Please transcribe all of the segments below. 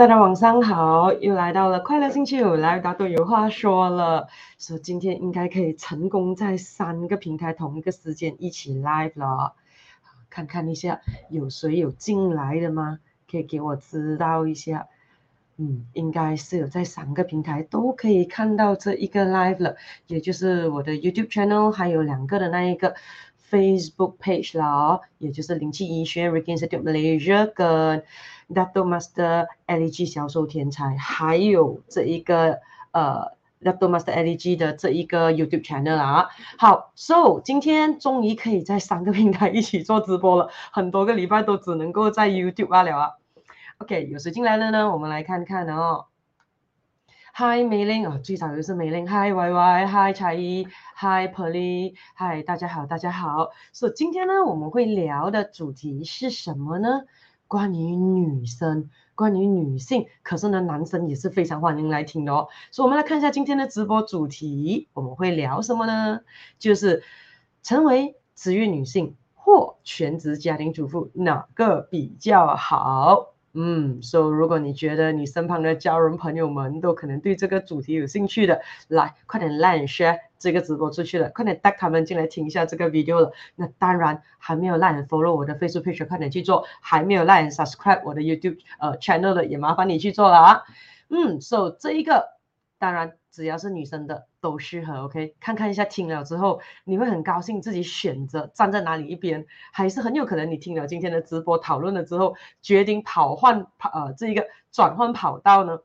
大家晚上好，又来到了快乐星期五，来大都有话说了，说今天应该可以成功在三个平台同一个时间一起 live 了，看看一下有谁有进来的吗？可以给我知道一下。嗯，应该是有在三个平台都可以看到这一个 live 了，也就是我的 YouTube channel，还有两个的那一个 Facebook page 啦，也就是灵气医学 Ricky Institute Malaysia 跟。Dato Master LG 销售天才，还有这一个呃 Dato Master LG 的这一个 YouTube channel 啊。好，So 今天终于可以在三个平台一起做直播了，很多个礼拜都只能够在 YouTube 罢了啊。OK，有谁进来了呢？我们来看看哦。Hi 美玲啊，最早就是美玲。Hi Y Y，Hi 蔡依，Hi Pearly，Hi 大家好，大家好。所以今天呢，我们会聊的主题是什么呢？关于女生，关于女性，可是呢，男生也是非常欢迎来听的哦。所以，我们来看一下今天的直播主题，我们会聊什么呢？就是成为职业女性或全职家庭主妇，哪个比较好？嗯，所以如果你觉得你身旁的家人朋友们都可能对这个主题有兴趣的，来，快点 like share 这个直播出去了，快点带他们进来听一下这个 video 了。那当然还没有 like follow 我的 Facebook page，快点去做；还没有 like subscribe 我的 YouTube 呃 channel 的，也麻烦你去做了啊。嗯，so 这一个当然。只要是女生的都适合，OK？看看一下听了之后，你会很高兴自己选择站在哪里一边，还是很有可能你听了今天的直播讨论了之后，决定跑换跑呃这一个转换跑道呢？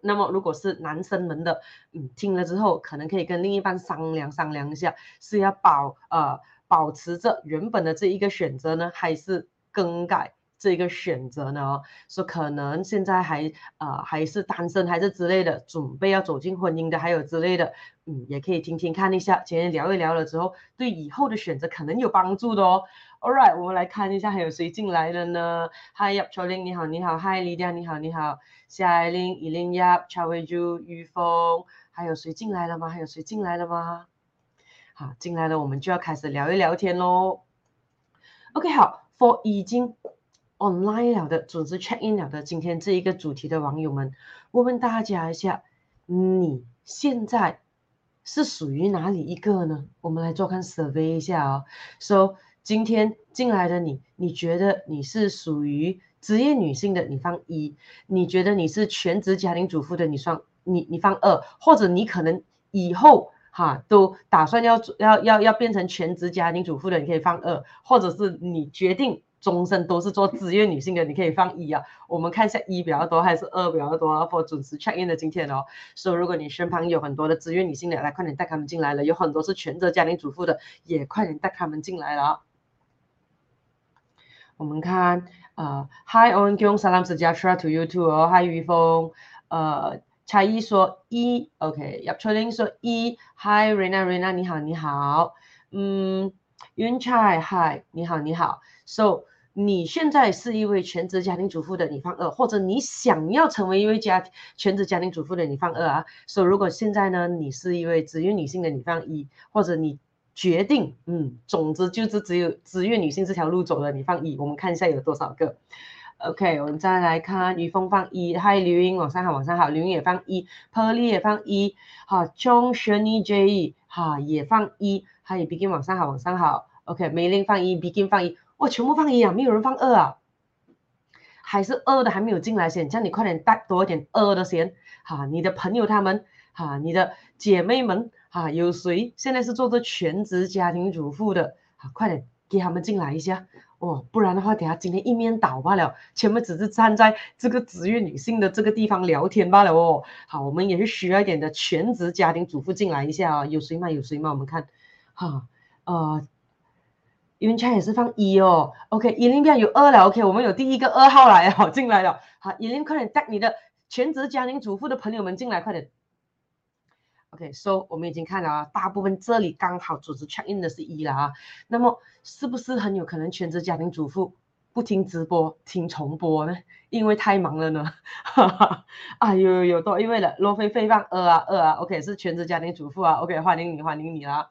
那么如果是男生们的，嗯，听了之后可能可以跟另一半商量商量一下，是要保呃保持着原本的这一个选择呢，还是更改？这个选择呢，说可能现在还、呃、还是单身还是之类的，准备要走进婚姻的还有之类的，嗯，也可以听听看一下，今天聊一聊了之后，对以后的选择可能有帮助的哦。All right，我们来看一下还有谁进来了呢？Hi，叶秋玲你好你好，Hi，李佳你好你好，夏爱玲、伊琳叶、查维珠、于峰，还有谁进来了吗？还有谁进来了吗？好，进来了，我们就要开始聊一聊天喽。OK，好，For 已经。online 了的，组织 check in 了的，今天这一个主题的网友们，问问大家一下，你现在是属于哪里一个呢？我们来做看 survey 一下哦。So 今天进来的你，你觉得你是属于职业女性的，你放一；你觉得你是全职家庭主妇的，你放你你放二，或者你可能以后哈都打算要要要要变成全职家庭主妇的，你可以放二，或者是你决定。终身都是做职业女性的，你可以放一啊。我们看一下一比较多还是二比较多啊？for 准时 check in 的今天哦，所以如果你身旁有很多的职业女性的，来快点带他们进来了。有很多是全职家庭主妇的，也快点带他们进来了啊。我们看呃，Hi on Kyung Salam Sejahtera to you too 哦，Hi 于峰，呃，蔡一说一，OK，叶翠玲说一，Hi Rena Rena 你好你好，嗯，云彩 Hi 你好你好，So。你现在是一位全职家庭主妇的，你放二；或者你想要成为一位家全职家庭主妇的，你放二啊。，So 如果现在呢，你是一位职业女性的，你放一；或者你决定，嗯，总之就是只有职业女性这条路走了，你放一。我们看一下有多少个。OK，我们再来看于峰放一嗨刘英，晚上好，晚上好，刘英也放一，Pearly 也放一，好，Chong Shirley J，哈也放一嗨 Begin 晚上好，晚上好，OK，梅林放一，Begin 放一。哇全部放一啊，没有人放二啊，还是二的还没有进来先，叫你快点带多一点二的先，哈，你的朋友他们，哈，你的姐妹们，哈，有谁现在是做着全职家庭主妇的，好，快点给他们进来一下，哦，不然的话，等下今天一面倒罢了，全部只是站在这个职业女性的这个地方聊天罢了哦，好，我们也是需要一点的全职家庭主妇进来一下啊，有谁吗？有谁吗？我们看，哈，呃。云彩也是放一哦，OK，伊琳边有二了，OK，我们有第一个二号来哦，进来了，好，伊琳快点带你的全职家庭主妇的朋友们进来，快点，OK，so 我们已经看了啊，大部分这里刚好组织 check in 的是一了啊，那么是不是很有可能全职家庭主妇不听直播听重播呢？因为太忙了呢，哈哈，啊有有有多一位了，罗菲菲放二啊二啊，OK 是全职家庭主妇啊，OK 欢迎你欢迎你啦，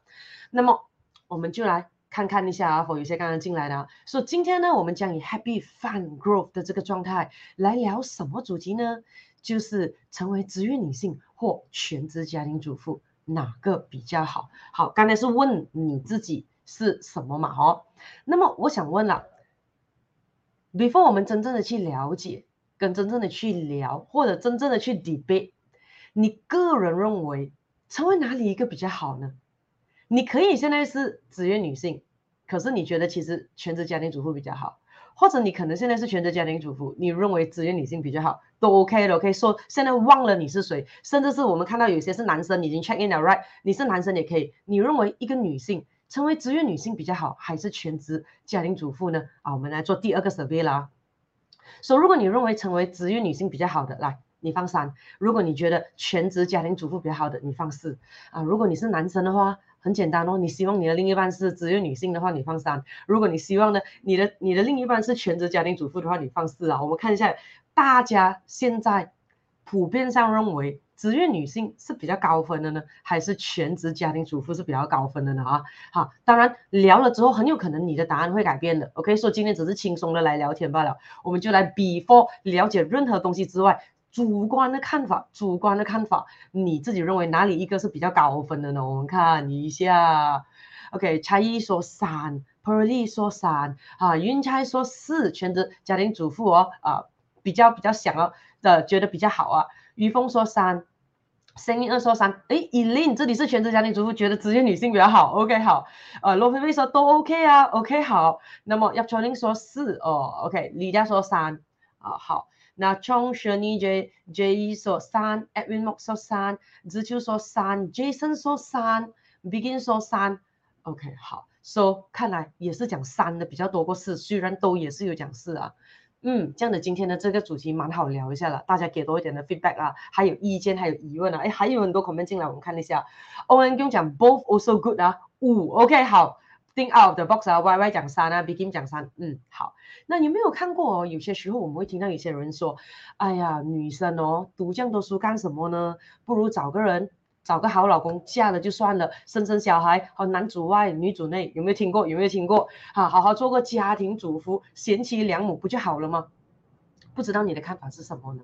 那么我们就来。看看一下啊，否有些刚刚进来的啊。所以今天呢，我们将以 Happy Fun Growth 的这个状态来聊什么主题呢？就是成为职业女性或全职家庭主妇，哪个比较好？好，刚才是问你自己是什么嘛？哦，那么我想问了，before 我们真正的去了解，跟真正的去聊，或者真正的去 debate，你个人认为成为哪里一个比较好呢？你可以现在是职业女性，可是你觉得其实全职家庭主妇比较好。或者你可能现在是全职家庭主妇，你认为职业女性比较好，都 OK 的。可以说现在忘了你是谁，甚至是我们看到有些是男生已经 check in 了，right？你是男生也可以。你认为一个女性成为职业女性比较好，还是全职家庭主妇呢？啊，我们来做第二个 survey 啦。所以如果你认为成为职业女性比较好的，来，你放三；如果你觉得全职家庭主妇比较好的，你放四。啊，如果你是男生的话。很简单哦，你希望你的另一半是职业女性的话，你放三；如果你希望呢，你的你的另一半是全职家庭主妇的话，你放四啊。我们看一下，大家现在普遍上认为职业女性是比较高分的呢，还是全职家庭主妇是比较高分的呢？啊，好，当然聊了之后，很有可能你的答案会改变的。OK，说今天只是轻松的来聊天罢了，我们就来 before 了解任何东西之外。主观的看法，主观的看法，你自己认为哪里一个是比较高分的呢？我们看一下。OK，蔡依说三，Perly 说三，啊，云彩说四，全职家庭主妇哦，啊，比较比较想要的，觉得比较好啊。于峰说三，声音二说三，诶，Eileen 这里是全职家庭主妇，觉得职业女性比较好。OK，好，呃，罗菲菲说都 OK 啊，OK 好。那么叶秋玲说四，哦，OK，李佳说三，啊，好。那从 Shirley J J 说三，Edwin Mok 说三，子秋说三，Jason 说三，Begin 说三，OK 好，So 看来也是讲三的比较多过四，虽然都也是有讲四啊，嗯，这样的今天的这个主题蛮好聊一下了，大家给多一点的 feedback 啊，还有意见，还有疑问啊，哎，还有很多 comment 进来，我们看一下，Owen 跟我讲 both also good 啊，五，OK 好。Think out of the box 啊，Y Y 讲三啊，Begin 讲三，嗯，好。那有没有看过哦？有些时候我们会听到有些人说：“哎呀，女生哦，读这么多书干什么呢？不如找个人，找个好老公，嫁了就算了，生生小孩，好男主外女主内。”有没有听过？有没有听过？啊，好好做个家庭主妇，贤妻良母不就好了吗？不知道你的看法是什么呢？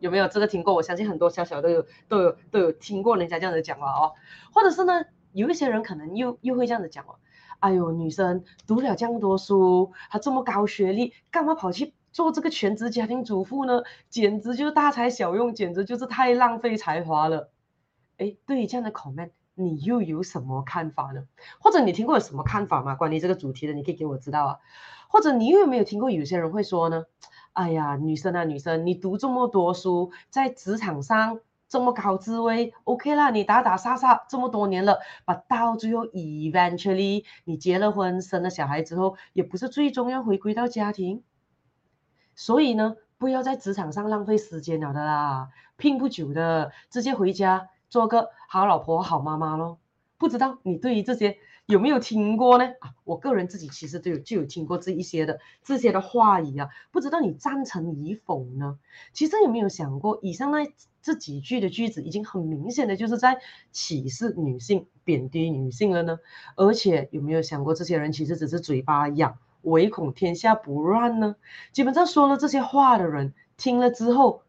有没有这个听过？我相信很多小小都有都有都有听过人家这样子讲话哦。或者是呢，有一些人可能又又会这样子讲哦。哎呦，女生读了这么多书，还这么高学历，干嘛跑去做这个全职家庭主妇呢？简直就是大材小用，简直就是太浪费才华了。哎，对于这样的 comment，你又有什么看法呢？或者你听过有什么看法吗？关于这个主题的，你可以给我知道啊。或者你有没有听过有些人会说呢？哎呀，女生啊，女生，你读这么多书，在职场上。这么高职位，OK 啦，你打打杀杀这么多年了，把到最后 eventually 你结了婚，生了小孩之后，也不是最终要回归到家庭，所以呢，不要在职场上浪费时间了的啦，拼不久的，直接回家做个好老婆、好妈妈咯。不知道你对于这些有没有听过呢？啊，我个人自己其实都有就有听过这一些的这些的话语啊，不知道你赞成与否呢？其实有没有想过，以上那这几句的句子已经很明显的就是在歧视女性、贬低女性了呢？而且有没有想过，这些人其实只是嘴巴痒，唯恐天下不乱呢？基本上说了这些话的人，听了之后，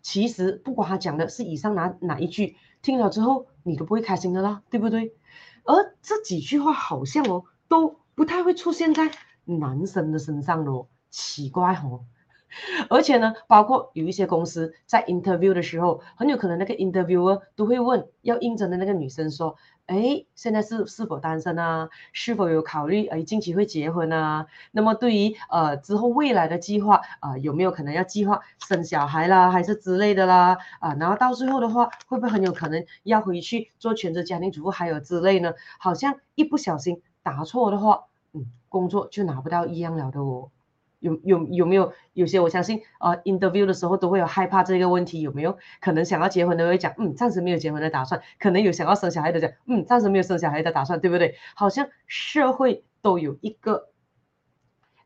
其实不管他讲的是以上哪哪一句，听了之后。你都不会开心的啦，对不对？而这几句话好像哦，都不太会出现在男生的身上哦，奇怪哦。而且呢，包括有一些公司在 interview 的时候，很有可能那个 interviewer 都会问要应征的那个女生说。哎，现在是是否单身啊？是否有考虑哎近期会结婚啊？那么对于呃之后未来的计划啊、呃，有没有可能要计划生小孩啦，还是之类的啦？啊，然后到最后的话，会不会很有可能要回去做全职家庭主妇，还有之类呢？好像一不小心答错的话，嗯，工作就拿不到一样了的哦。有有有没有有些我相信啊、interview 的时候都会有害怕这个问题，有没有可能想要结婚的会讲，嗯，暂时没有结婚的打算，可能有想要生小孩的讲，嗯，暂时没有生小孩的打算，对不对？好像社会都有一个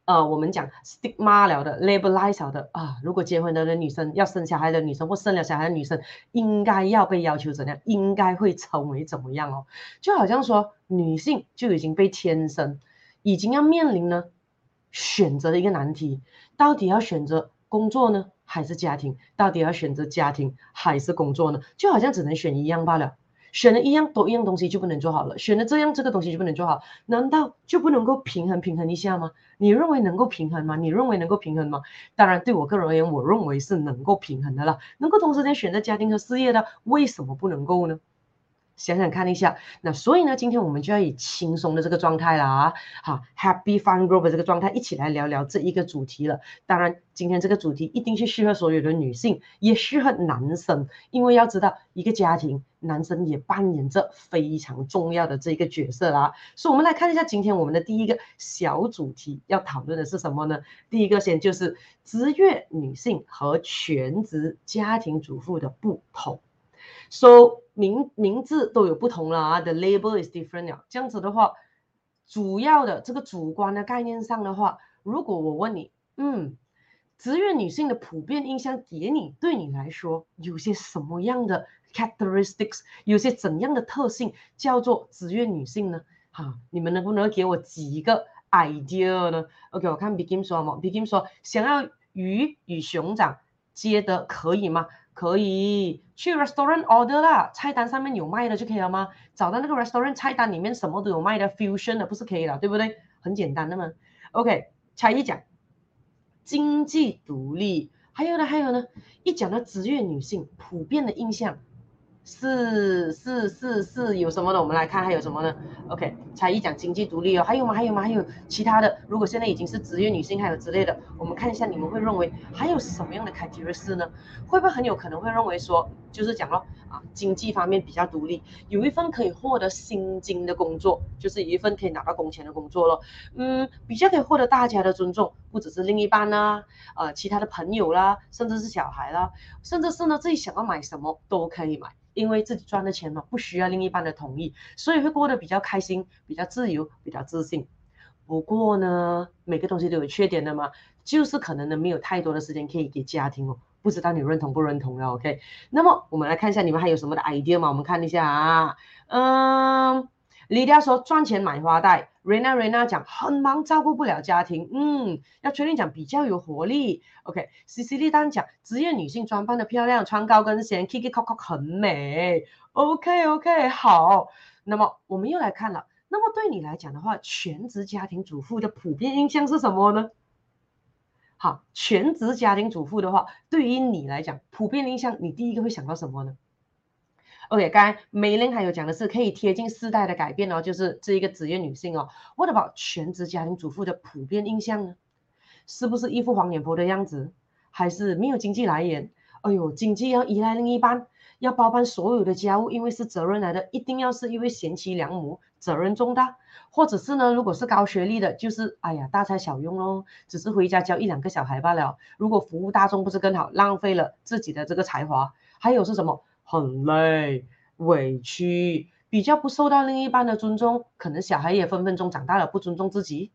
呃，我们讲 stigma 了的，labelize 的啊，如果结婚的女生要生小孩的女生或生了小孩的女生，应该要被要求怎样？应该会成为怎么样哦？就好像说女性就已经被天生，已经要面临呢选择的一个难题，到底要选择工作呢，还是家庭？到底要选择家庭还是工作呢？就好像只能选一样罢了。选了一样多一样东西就不能做好了，选了这样这个东西就不能做好，难道就不能够平衡平衡一下吗？你认为能够平衡吗？你认为能够平衡吗？当然，对我个人而言，我认为是能够平衡的了，能够同时间选择家庭和事业的，为什么不能够呢？想想看一下，那所以呢，今天我们就要以轻松的这个状态了啊，好，Happy Fun Group 的这个状态一起来聊聊这一个主题了。当然，今天这个主题一定是适合所有的女性，也适合男生，因为要知道一个家庭，男生也扮演着非常重要的这一个角色啦。所以，我们来看一下今天我们的第一个小主题要讨论的是什么呢？第一个先就是职业女性和全职家庭主妇的不同。So 名名字都有不同了啊，the label is different 了。这样子的话，主要的这个主观的概念上的话，如果我问你，嗯，职业女性的普遍印象给你，对你来说有些什么样的 characteristics，有些怎样的特性叫做职业女性呢？哈，你们能不能给我几个 idea 呢？OK，我看 Begin 说嘛，Begin 说想要鱼与熊掌接的可以吗？可以去 restaurant order 啦，菜单上面有卖的就可以了吗？找到那个 restaurant 菜单里面什么都有卖的 fusion 的不是可以了，对不对？很简单的嘛。OK，才一讲经济独立，还有呢，还有呢，一讲到职业女性普遍的印象。是是是是有什么的？我们来看还有什么呢？OK，才艺讲经济独立哦，还有吗？还有吗？还有其他的？如果现在已经是职业女性，还有之类的，我们看一下，你们会认为还有什么样的 criteria 呢？会不会很有可能会认为说，就是讲咯啊，经济方面比较独立，有一份可以获得薪金的工作，就是有一份可以拿到工钱的工作咯。嗯，比较可以获得大家的尊重，不只是另一半啦，呃，其他的朋友啦，甚至是小孩啦，甚至是呢自己想要买什么都可以买。因为自己赚的钱嘛，不需要另一半的同意，所以会过得比较开心、比较自由、比较自信。不过呢，每个东西都有缺点的嘛，就是可能呢没有太多的时间可以给家庭哦。不知道你认同不认同了？OK，那么我们来看一下你们还有什么的 idea 嘛？我们看一下啊，嗯。李迪亚说赚钱买花戴，Rena Rena 讲很忙照顾不了家庭，嗯，要确定讲比较有活力，OK，CC 丽丹讲职业女性装扮的漂亮，穿高跟鞋，Kiki Coco 很美，OK OK 好，那么我们又来看了，那么对你来讲的话，全职家庭主妇的普遍印象是什么呢？好，全职家庭主妇的话，对于你来讲，普遍印象你第一个会想到什么呢？？OK，刚才梅林还有讲的是可以贴近世代的改变哦，就是这一个职业女性哦。What about 全职家庭主妇的普遍印象呢？是不是一副黄脸婆的样子，还是没有经济来源？哎呦，经济要依赖另一半，要包办所有的家务，因为是责任来的，一定要是一位贤妻良母，责任重大。或者是呢，如果是高学历的，就是哎呀大材小用哦，只是回家教一两个小孩罢了。如果服务大众不是更好，浪费了自己的这个才华。还有是什么？很累、委屈，比较不受到另一半的尊重，可能小孩也分分钟长大了不尊重自己，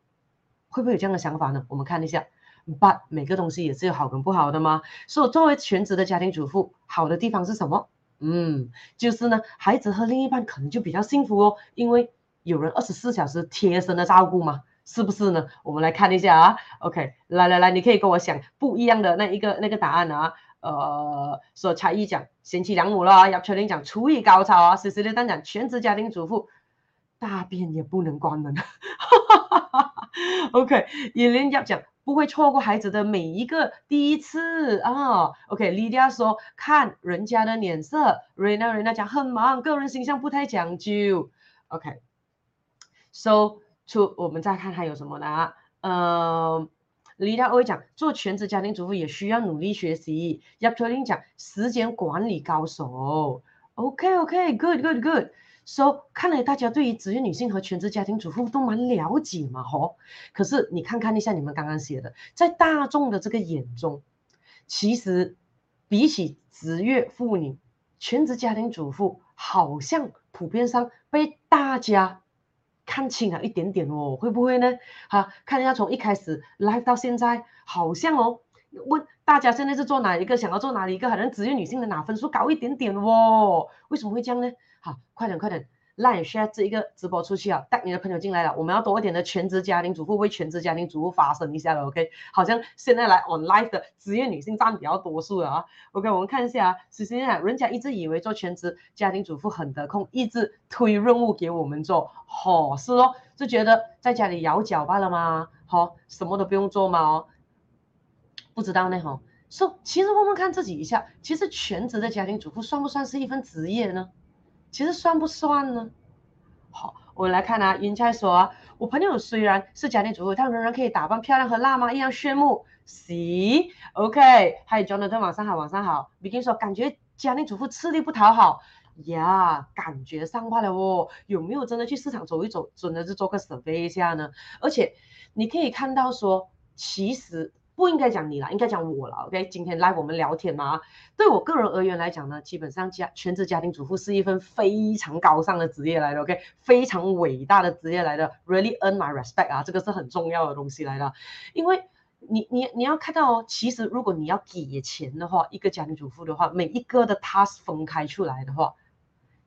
会不会有这样的想法呢？我们看一下，But 每个东西也是有好跟不好的嘛。所以作为全职的家庭主妇，好的地方是什么？嗯，就是呢，孩子和另一半可能就比较幸福哦，因为有人二十四小时贴身的照顾嘛，是不是呢？我们来看一下啊，OK，来来来，你可以跟我想不一样的那一个那个答案啊。呃，说才艺讲贤妻良母了，要确定讲厨艺高超啊，实时的单讲全职家庭主妇，大便也不能关门。OK，也连要讲不会错过孩子的每一个第一次啊。OK，莉迪亚说看人家的脸色，，Rena Rena 讲很忙，个人形象不太讲究。OK，So to 我们再看还有什么呢？嗯、李大会讲，做全职家庭主妇也需要努力学习。叶秋玲讲，时间管理高手。OK OK，Good Good Good。So 看来大家对于职业女性和全职家庭主妇都蛮了解嘛，吼。可是你看看一下你们刚刚写的，在大众的这个眼中，其实比起职业妇女，全职家庭主妇好像普遍上被大家看清了一点点哦，会不会呢？哈，看一下从一开始 live 到现在，好像哦，问大家现在是做哪一个，想要做哪一个，好像职业女性的哪分数高一点点哦？为什么会这样呢？好，快点快点。来 share 这一个直播出去啊，带你的朋友进来了。我们要多一点的全职家庭主妇为全职家庭主妇发声一下了，OK？好像现在来 online 的职业女性占比较多数了啊。OK，我们看一下啊，首先啊，人家一直以为做全职家庭主妇很得空，一直推任务给我们做，好、哦、是哦，就觉得在家里摇脚罢了嘛？好、什么都不用做嘛？哦，不知道呢哈。说、so, 其实我们看自己一下，其实全职的家庭主妇算不算是一份职业呢？其实算不算呢？好，我们来看啊，云菜说啊，我朋友虽然是家庭主妇，但仍然可以打扮漂亮和辣妈一样炫目。C，OK，还有 Jonathan，晚上好，晚上好。Begin 说，感觉家庭主妇吃力不讨好呀感觉上罢了哦。有没有真的去市场走一走，真的是做个 survey 一下呢？而且你可以看到说，其实。不应该讲你了，应该讲我了。OK，今天来我们聊天嘛。对我个人而言来讲呢，基本上家全职家庭主妇是一份非常高尚的职业来的，OK，非常伟大的职业来的，really earn my respect 啊，这个是很重要的东西来的。因为你你你要看到哦，其实如果你要给钱的话，一个家庭主妇的话，每一个的 task 分开出来的话，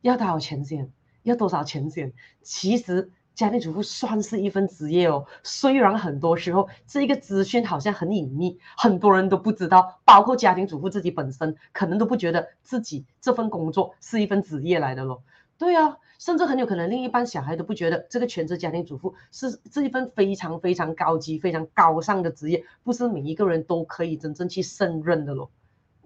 要多少钱先？要多少钱先？其实。家庭主妇算是一份职业哦，虽然很多时候这一个资讯好像很隐秘，很多人都不知道，包括家庭主妇自己本身可能都不觉得自己这份工作是一份职业来的咯。对啊，甚至很有可能另一半小孩都不觉得这个全职家庭主妇是这一份非常非常高级、非常高尚的职业，不是每一个人都可以真正去胜任的咯。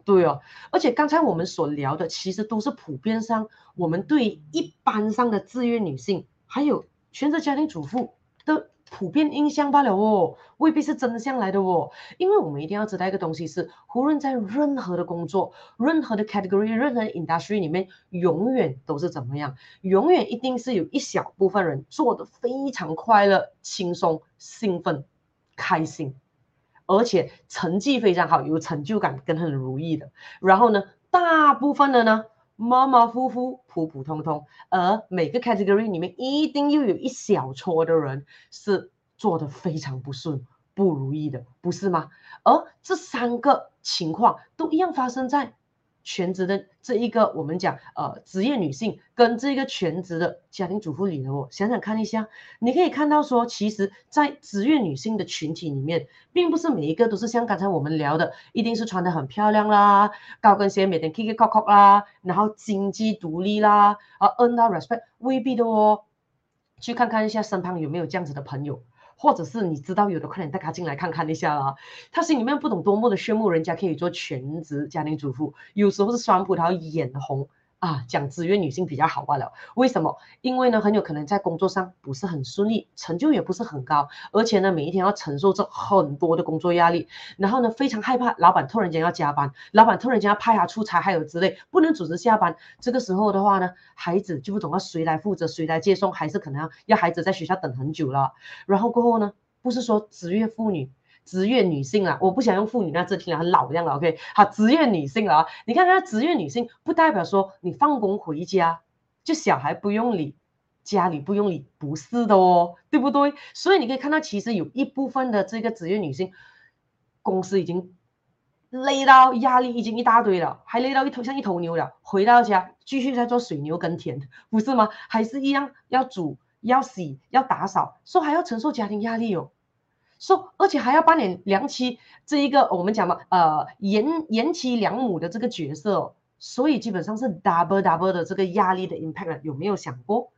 对啊，而且刚才我们所聊的其实都是普遍上我们对一般上的自愿女性还有。全职家庭主妇的普遍印象罢了哦，未必是真相来的哦。因为我们一定要知道一个东西是，无论在任何的工作、任何的 category、任何的 industry 里面，永远都是怎么样？永远一定是有一小部分人做得非常快乐、轻松、兴奋、开心，而且成绩非常好、有成就感跟很如意的。然后呢，大部分的呢？马马虎虎、普普通通，而每个 category 里面一定又有一小撮的人是做的非常不顺、不如意的，不是吗？而这三个情况都一样发生在。全职的这一个，我们讲呃职业女性跟这个全职的家庭主妇里的哦，想想看一下，你可以看到说，其实，在职业女性的群体里面，并不是每一个都是像刚才我们聊的，一定是穿得很漂亮啦，高跟鞋每天 kiki coco 啦，然后经济独立啦，而 earn 到 respect 未必的哦，去看看一下身旁有没有这样子的朋友。或者是你知道有的，快点带他进来看看一下啦。他心里面不懂多么的羡慕人家可以做全职家庭主妇，有时候是酸葡萄眼红啊，讲职业女性比较好罢了。为什么？因为呢，很有可能在工作上不是很顺利，成就也不是很高，而且呢，每一天要承受着很多的工作压力，然后呢，非常害怕老板突然间要加班，老板突然间要派他出差，还有之类，不能准时下班。这个时候的话呢，孩子就不懂要谁来负责，谁来接送，还是可能要要孩子在学校等很久了。然后过后呢，不是说职业妇女。职业女性啊，我不想用妇女那字听了很老这样了，OK？好，职业女性啊，你看她职业女性不代表说你放工回家就小孩不用理，家里不用理，不是的哦，对不对？所以你可以看到，其实有一部分的这个职业女性，公司已经累到压力已经一大堆了，还累到一头像一头牛了，回到家继续在做水牛耕田，不是吗？还是一样要煮、要洗、要打扫，说还要承受家庭压力哦。说而且还要扮演良妻这一个我们讲嘛，呃，贤贤妻良母的这个角色，哦，所以基本上是 double double 的这个压力的 impact，有没有想过？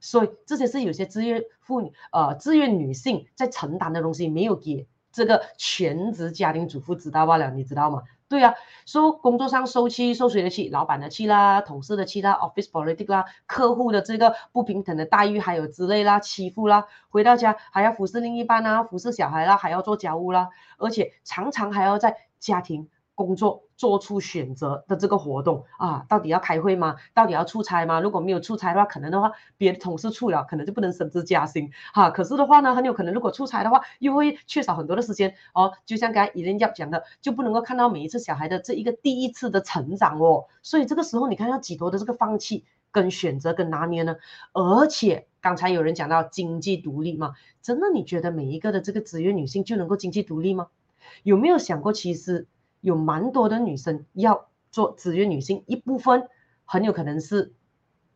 所以这些是有些自愿妇女，呃，自愿女性在承担的东西，没有给这个全职家庭主妇知道罢了，你知道吗？对呀，说工作上受气，受谁的气？老板的气啦，同事的气啦，office politics 啦，客户的这个不平等的待遇，还有之类啦，欺负啦，回到家还要服侍另一半啦，服侍小孩啦，还要做家务啦，而且常常还要在家庭。工作做出选择的这个活动啊，到底要开会吗？到底要出差吗？如果没有出差的话，可能的话，别的同事出了，可能就不能升职加薪哈。可是的话呢，很有可能如果出差的话，又会缺少很多的时间哦。就像刚才伊人要讲的，就不能够看到每一次小孩的这一个第一次的成长哦。所以这个时候，你看要几多的这个放弃跟选择跟拿捏呢？而且刚才有人讲到经济独立嘛，真的你觉得每一个的这个职业女性就能够经济独立吗？有没有想过，其实有蛮多的女生要做职业女性，一部分很有可能是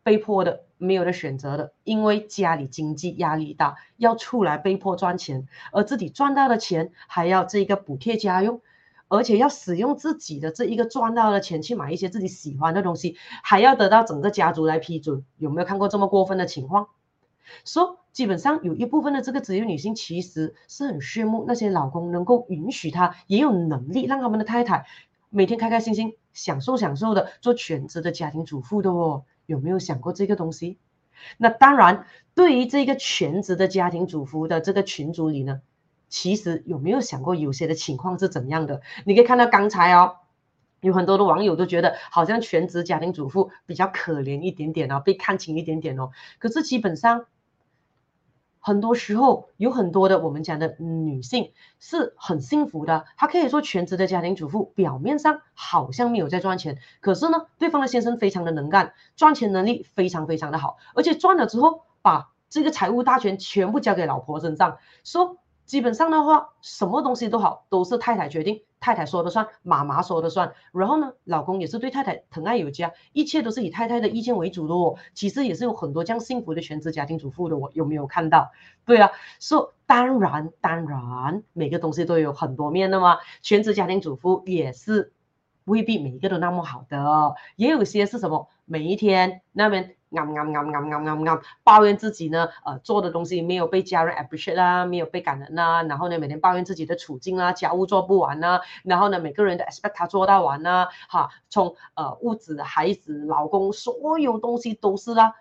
被迫的，没有的选择的，因为家里经济压力大，要出来被迫赚钱，而自己赚到的钱还要这个补贴家用。而且要使用自己的这一个赚到的钱去买一些自己喜欢的东西，还要得到整个家族来批准，有没有看过这么过分的情况？说、基本上有一部分的这个职业女性其实是很羡慕那些老公能够允许她，也有能力让他们的太太每天开开心心、享受享受的做全职的家庭主妇的哦。有没有想过这个东西？那当然，对于这个全职的家庭主妇的这个群组里呢？其实有没有想过，有些的情况是怎样的？你可以看到刚才哦，有很多的网友都觉得好像全职家庭主妇比较可怜一点点哦，被看轻一点点哦。可是基本上，很多时候有很多的我们讲的女性是很幸福的，她可以做全职的家庭主妇，表面上好像没有在赚钱，可是呢，对方的先生非常的能干，赚钱能力非常非常的好，而且赚了之后把这个财务大权全部交给老婆身上，说。基本上的话，什么东西都好，都是太太决定，太太说的算，妈妈说的算。然后呢，老公也是对太太疼爱有加，一切都是以太太的意见为主的哦。其实也是有很多这样幸福的全职家庭主妇的哦，有没有看到？对啊，说、so, 当然当然，每个东西都有很多面的嘛。全职家庭主妇也是未必每一个都那么好的，也有些是什么，每一天那边。啱啱啱啱啱啱啱，抱怨自己呢，呃，做的东西没有被家人 appreciate 啦，没有被感恩啦，然后呢，每天抱怨自己的处境啊，家务做不完啊，然后呢，每个人的 expect 他做到完啊，哈，从呃物质、孩子、老公，所有东西都是啦，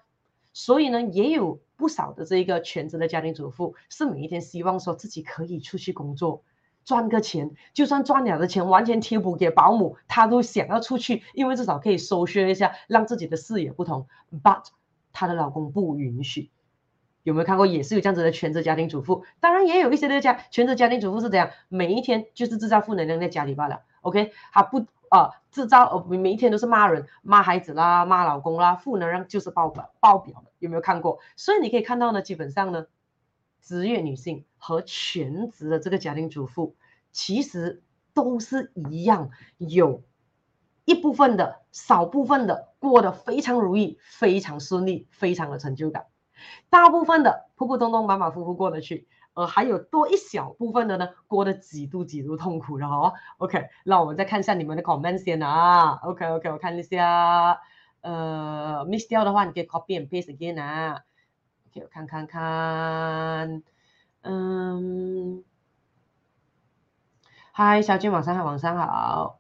所以呢，也有不少的这个全职的家庭主妇，是每一天希望说自己可以出去工作。赚个钱，就算赚了的钱完全贴补给保姆，他都想要出去，因为至少可以收削一下，让自己的视野不同。But 她的老公不允许。有没有看过？也是有这样子的全职家庭主妇。当然也有一些的家全职家庭主妇是怎样，每一天就是制造负能量在家里罢了。OK，他不啊、呃、制造呃每一天都是骂人、骂孩子啦、骂老公啦，负能量就是爆表爆表的。有没有看过？所以你可以看到呢，基本上呢。职业女性和全职的这个家庭主妇，其实都是一样，有一部分的少部分的过得非常如意、非常顺利、非常的成就感，大部分的普普通通、马马虎虎过得去，而还有多一小部分的呢，过得极度极度痛苦的哦。OK，那我们再看一下你们的 comment 先啊。OK OK，我看一下，呃，miss 掉的话，你可以 copy and paste again 啊。我看看看，嗯，嗨，小俊，晚上好，晚上好。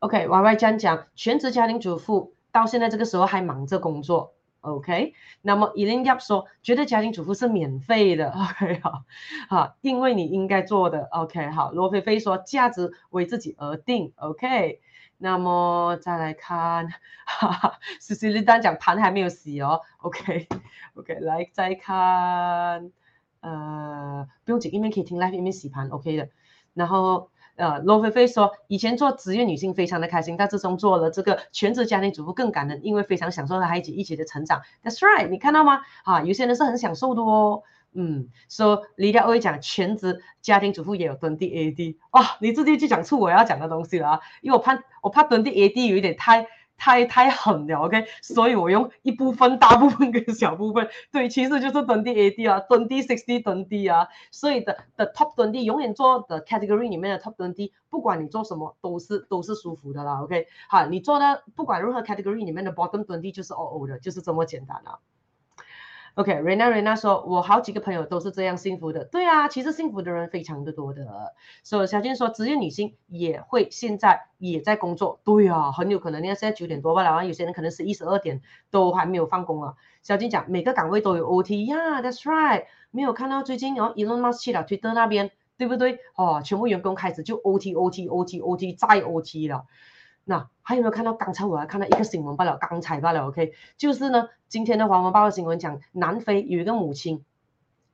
OK，Y Y 这样讲，全职家庭主妇到现在这个时候还忙着工作。OK，那么 e l i n Yap 说，觉得家庭主妇是免费的。OK，好，好，因为你应该做的。OK，好，罗菲菲说，价值为自己而定。OK。那么再来看，哈哈，思思你单讲盘还没有洗哦，OK，OK，、来再看，呃，不用紧，一面可以听 live，一面洗盘，OK 的。然后，呃，罗菲菲说，以前做职业女性非常的开心，但自从做了这个全职家庭主妇更感恩，因为非常享受和孩子一起的成长。That's right，你看到吗？啊，有些人是很享受的哦。嗯，说李佳薇讲全职家庭主妇也有蹲地 AD 哇、哦，你直接就讲出我要讲的东西了啊，因为我怕我怕蹲地 AD 有一点太太太狠了，OK，所以我用一部分、大部分跟小部分，对，其实就是蹲地 AD 啊，蹲地 sixty 蹲地啊，所以的的 top 蹲地永远做的 category 里面的 top 蹲地，不管你做什么都是都是舒服的啦，OK，好，你做的不管任何 category 里面的 bottom 蹲地就是 OO 的，就是这么简单啊。OK，Rena Rena 说，我好几个朋友都是这样幸福的。对啊，其实幸福的人非常的多的。所以小金说，职业女性也会现在也在工作。对啊，很有可能。你看现在九点多吧，然后有些人可能是一十二点都还没有放工啊。小金讲，每个岗位都有 OT 呀 That's right。没有看到最近哦，Elon Musk 去了 Twitter 那边，对不对？哦，全部员工开始就 OT OT OT OT 再 OT 了。那还有没有看到？刚才我还看到一个新闻罢了，刚才罢了，OK，就是呢，今天的《华文报》的新闻讲，南非有一个母亲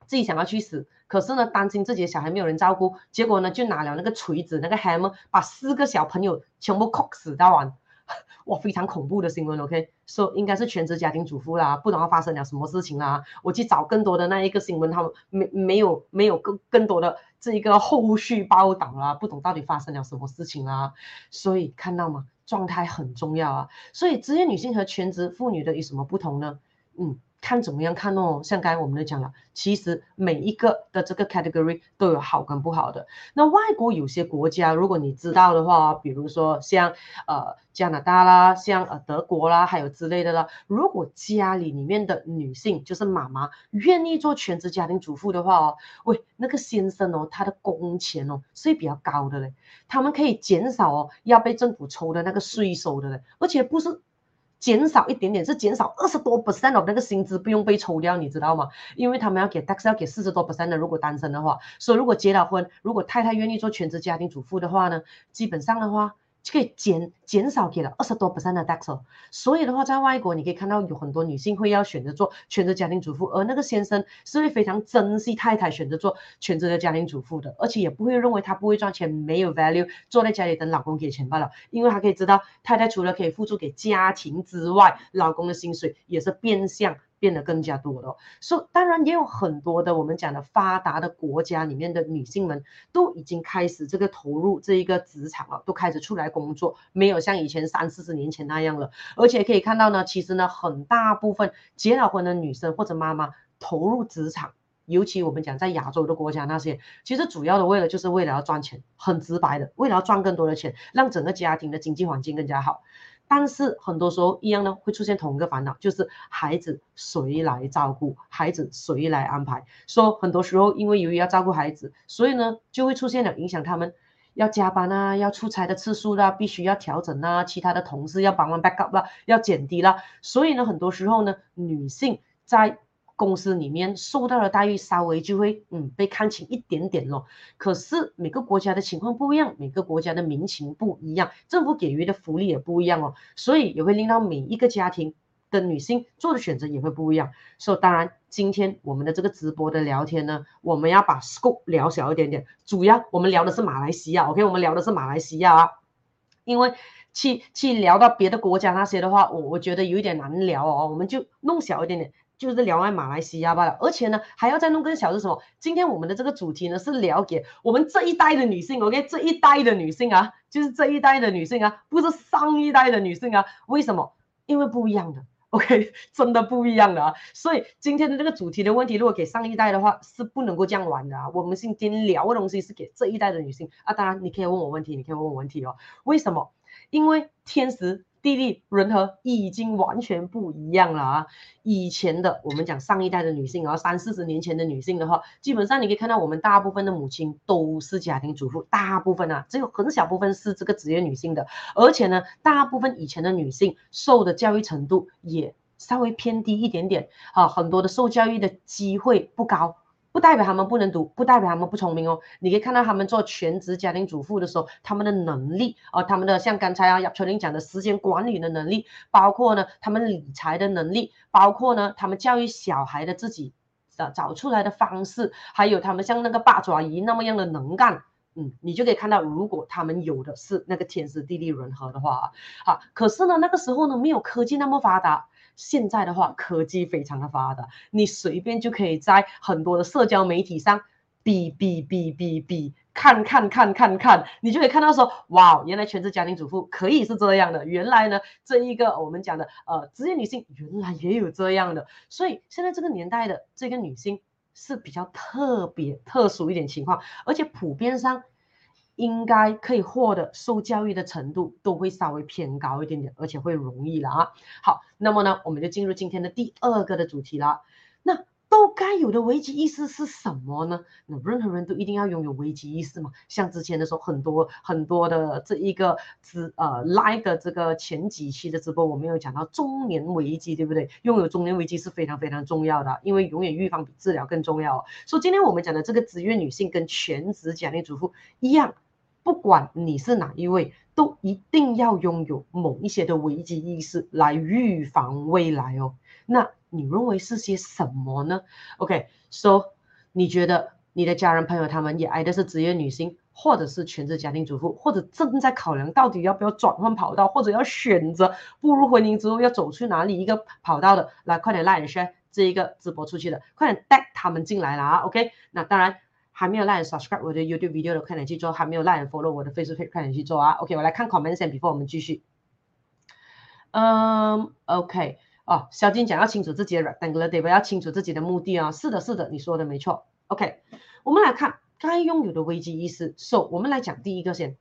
自己想要去死，可是呢，担心自己的小孩没有人照顾，结果呢，就拿了那个锤子，那个 hammer，把四个小朋友全部敲死到完。哇非常恐怖的新闻，OK，说、应该是全职家庭主妇啦，不知道发生了什么事情啦。我去找更多的那一个新闻，他们没没有没有更更多的是一个后续报道啦，不懂到底发生了什么事情啦。所以看到吗？状态很重要啊。所以职业女性和全职妇女的有什么不同呢？嗯。看怎么样看哦，像刚才我们都讲了，其实每一个的这个 category 都有好跟不好的。那外国有些国家，如果你知道的话，比如说像呃加拿大啦，像呃德国啦，还有之类的啦，如果家里里面的女性就是妈妈愿意做全职家庭主妇的话哦，喂，那个先生哦，他的工钱哦是比较高的嘞，他们可以减少哦要被政府抽的那个税收的嘞，而且不是。减少一点点，是减少二十多 percent 的那个薪资不用被抽掉，你知道吗？因为他们要给 tax 要给四十多 percent 的，如果单身的话，所以如果结了婚，如果太太愿意做全职家庭主妇的话呢，基本上的话。就可以减减少给了二十多 percent 的 tax，所以的话，在外国你可以看到有很多女性会要选择做全职家庭主妇，而那个先生是会非常珍惜太太选择做全职的家庭主妇的，而且也不会认为她不会赚钱，没有 value，坐在家里等老公给钱罢了，因为他可以知道太太除了可以付出给家庭之外，老公的薪水也是变相。变得更加多了，所以当然也有很多的我们讲的发达的国家里面的女性们都已经开始这个投入这一个职场了，都开始出来工作，没有像以前三四十年前那样了。而且可以看到呢，其实呢，很大部分结了婚的女生或者妈妈投入职场，尤其我们讲在亚洲的国家那些，其实主要的为了就是为了要赚钱，很直白的，为了要赚更多的钱，让整个家庭的经济环境更加好。但是很多时候一样呢，会出现同一个烦恼，就是孩子谁来照顾，孩子谁来安排。说很多时候因为由于要照顾孩子，所以呢就会出现了影响他们要加班啊，要出差的次数啦，必须要调整啊，其他的同事要帮忙 back up 啦，要减低啦。所以呢，很多时候呢，女性在公司里面受到的待遇稍微就会嗯被看轻一点点咯。可是每个国家的情况不一样，每个国家的民情不一样，政府给予的福利也不一样哦，所以也会令到每一个家庭的女性做的选择也会不一样。所以当然今天我们的这个直播的聊天呢，我们要把 scope 聊小一点点，主要我们聊的是马来西亚，OK，我们聊的是马来西亚啊，因为去去聊到别的国家那些的话，我我觉得有一点难聊哦，我们就弄小一点点。就是聊完马来西亚罢了，而且呢，还要再弄更小是什么？今天我们的这个主题呢，是聊给我们这一代的女性，OK，这一代的女性啊，就是这一代的女性啊，不是上一代的女性啊。为什么？因为不一样的，OK，真的不一样的啊。所以今天的这个主题的问题，如果给上一代的话，是不能够这样玩的啊。我们今天聊的东西是给这一代的女性啊。当然，你可以问我问题，你可以问我问题哦。为什么？因为天时。地利人和已经完全不一样了啊！以前的我们讲上一代的女性啊，三四十年前的女性的话，基本上你可以看到我们大部分的母亲都是家庭主妇，大部分啊，只有很小部分是这个职业女性的，而且呢，大部分以前的女性受的教育程度也稍微偏低一点点啊，很多的受教育的机会不高。不代表他们不能读，不代表他们不聪明哦。你可以看到他们做全职家庭主妇的时候，他们的能力哦、呃，他们的像刚才啊叶秋玲讲的时间管理的能力，包括呢他们理财的能力，包括呢他们教育小孩的自己找找出来的方式，还有他们像那个八爪鱼那么样的能干，嗯，你就可以看到，如果他们有的是那个天时地利人和的话啊，好，可是呢那个时候呢没有科技那么发达。现在的话，科技非常的发达，你随便就可以在很多的社交媒体上比比比比比，看看看看看，你就可以看到说，哇，原来全职家庭主妇可以是这样的，原来呢，这一个我们讲的呃职业女性原来也有这样的，所以现在这个年代的这个女性是比较特别特殊一点情况，而且普遍上。应该可以获得受教育的程度都会稍微偏高一点点，而且会容易了啊。好，那么呢，我们就进入今天的第二个的主题了。那都该有的危机意识是什么呢？那任何人都一定要拥有危机意识吗？像之前的时候，很多很多的这一个直呃 live 的这个前几期的直播，我们有讲到中年危机，对不对？拥有中年危机是非常非常重要的，因为永远预防比治疗更重要。所以今天我们讲的这个职业女性跟全职家庭主妇一样。不管你是哪一位，都一定要拥有某一些的危机意识来预防未来哦。那你认为是些什么呢？OK，so、你觉得你的家人朋友他们也爱的是职业女性，或者是全职家庭主妇，或者正在考量到底要不要转换跑道，或者要选择步入婚姻之后要走去哪里一个跑道的，来快点 like share 这一个直播出去的，快点带他们进来了啊！OK，那当然还没有 like subscribe 我的 YouTube video 的，快点去做；还没有 like follow 我的 Facebook，快点去做啊！OK，我来看 comments，before 我们继续。嗯，OK，哦，小金讲要清楚自己的 rectangular table，要清楚自己的目的啊、是的，是的，你说的没错。OK，我们来看。该拥有的危机意识，So，我们来讲第一个先，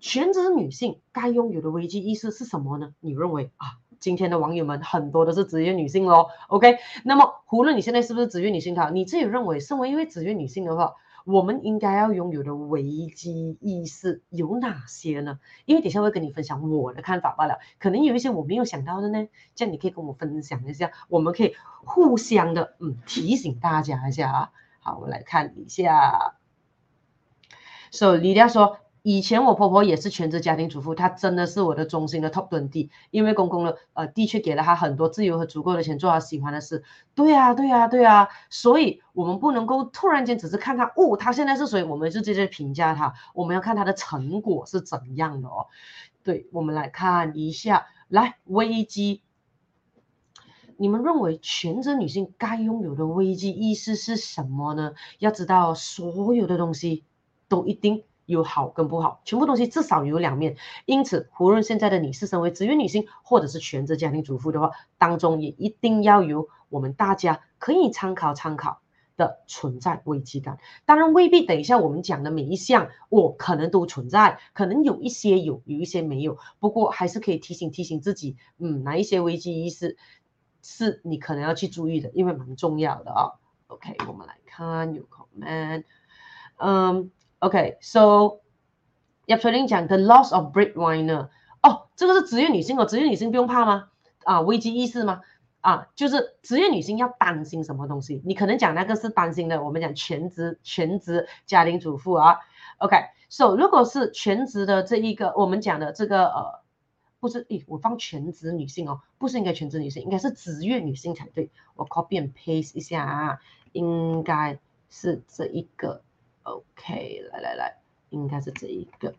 全职女性该拥有的危机意识是什么呢？你认为啊？今天的网友们很多都是职业女性喽，OK？那么无论你现在是不是职业女性，哈，你自己认为，身为一位职业女性的话，我们应该要拥有的危机意识有哪些呢？因为等下会跟你分享我的看法罢了，可能有一些我没有想到的呢，这样你可以跟我分享一下，我们可以互相的嗯提醒大家一下啊。好，我们来看一下。所以李佳说，以前我婆婆也是全职家庭主妇，她真的是我的衷心的 top 20，因为公公呢，呃，的确给了她很多自由和足够的钱做她喜欢的事。对呀、啊，对呀、啊，对呀、所以我们不能够突然间只是看她，哦，她现在是谁，我们就直接评价她。我们要看她的成果是怎样的哦。对，我们来看一下，来危机，你们认为全职女性该拥有的危机意识是什么呢？要知道所有的东西。都一定有好跟不好，全部东西至少有两面。因此，无论现在的你是身为职业女性，或者是全职家庭主妇的话，当中也一定要有我们大家可以参考参考的存在危机感。当然，未必等一下我们讲的每一项，我可能都存在，可能有一些有，有一些没有。不过，还是可以提醒提醒自己，嗯，哪一些危机意识是你可能要去注意的，因为蛮重要的啊。OK，我们来看有 comment，嗯。OK，so 叶翠玲讲 the loss of breadwinner，哦，这个是职业女性哦，职业女性不用怕吗？啊，危机意识吗？啊，就是职业女性要担心什么东西？你可能讲那个是担心的，我们讲全职全职家庭主妇啊。OK，so 如果是全职的这一个，我们讲的这个呃，不是，诶，我放全职女性哦，不是应该全职女性，应该是职业女性才对。我 copy and paste 一下啊，应该是这一个。OK，来来来，应该是这一个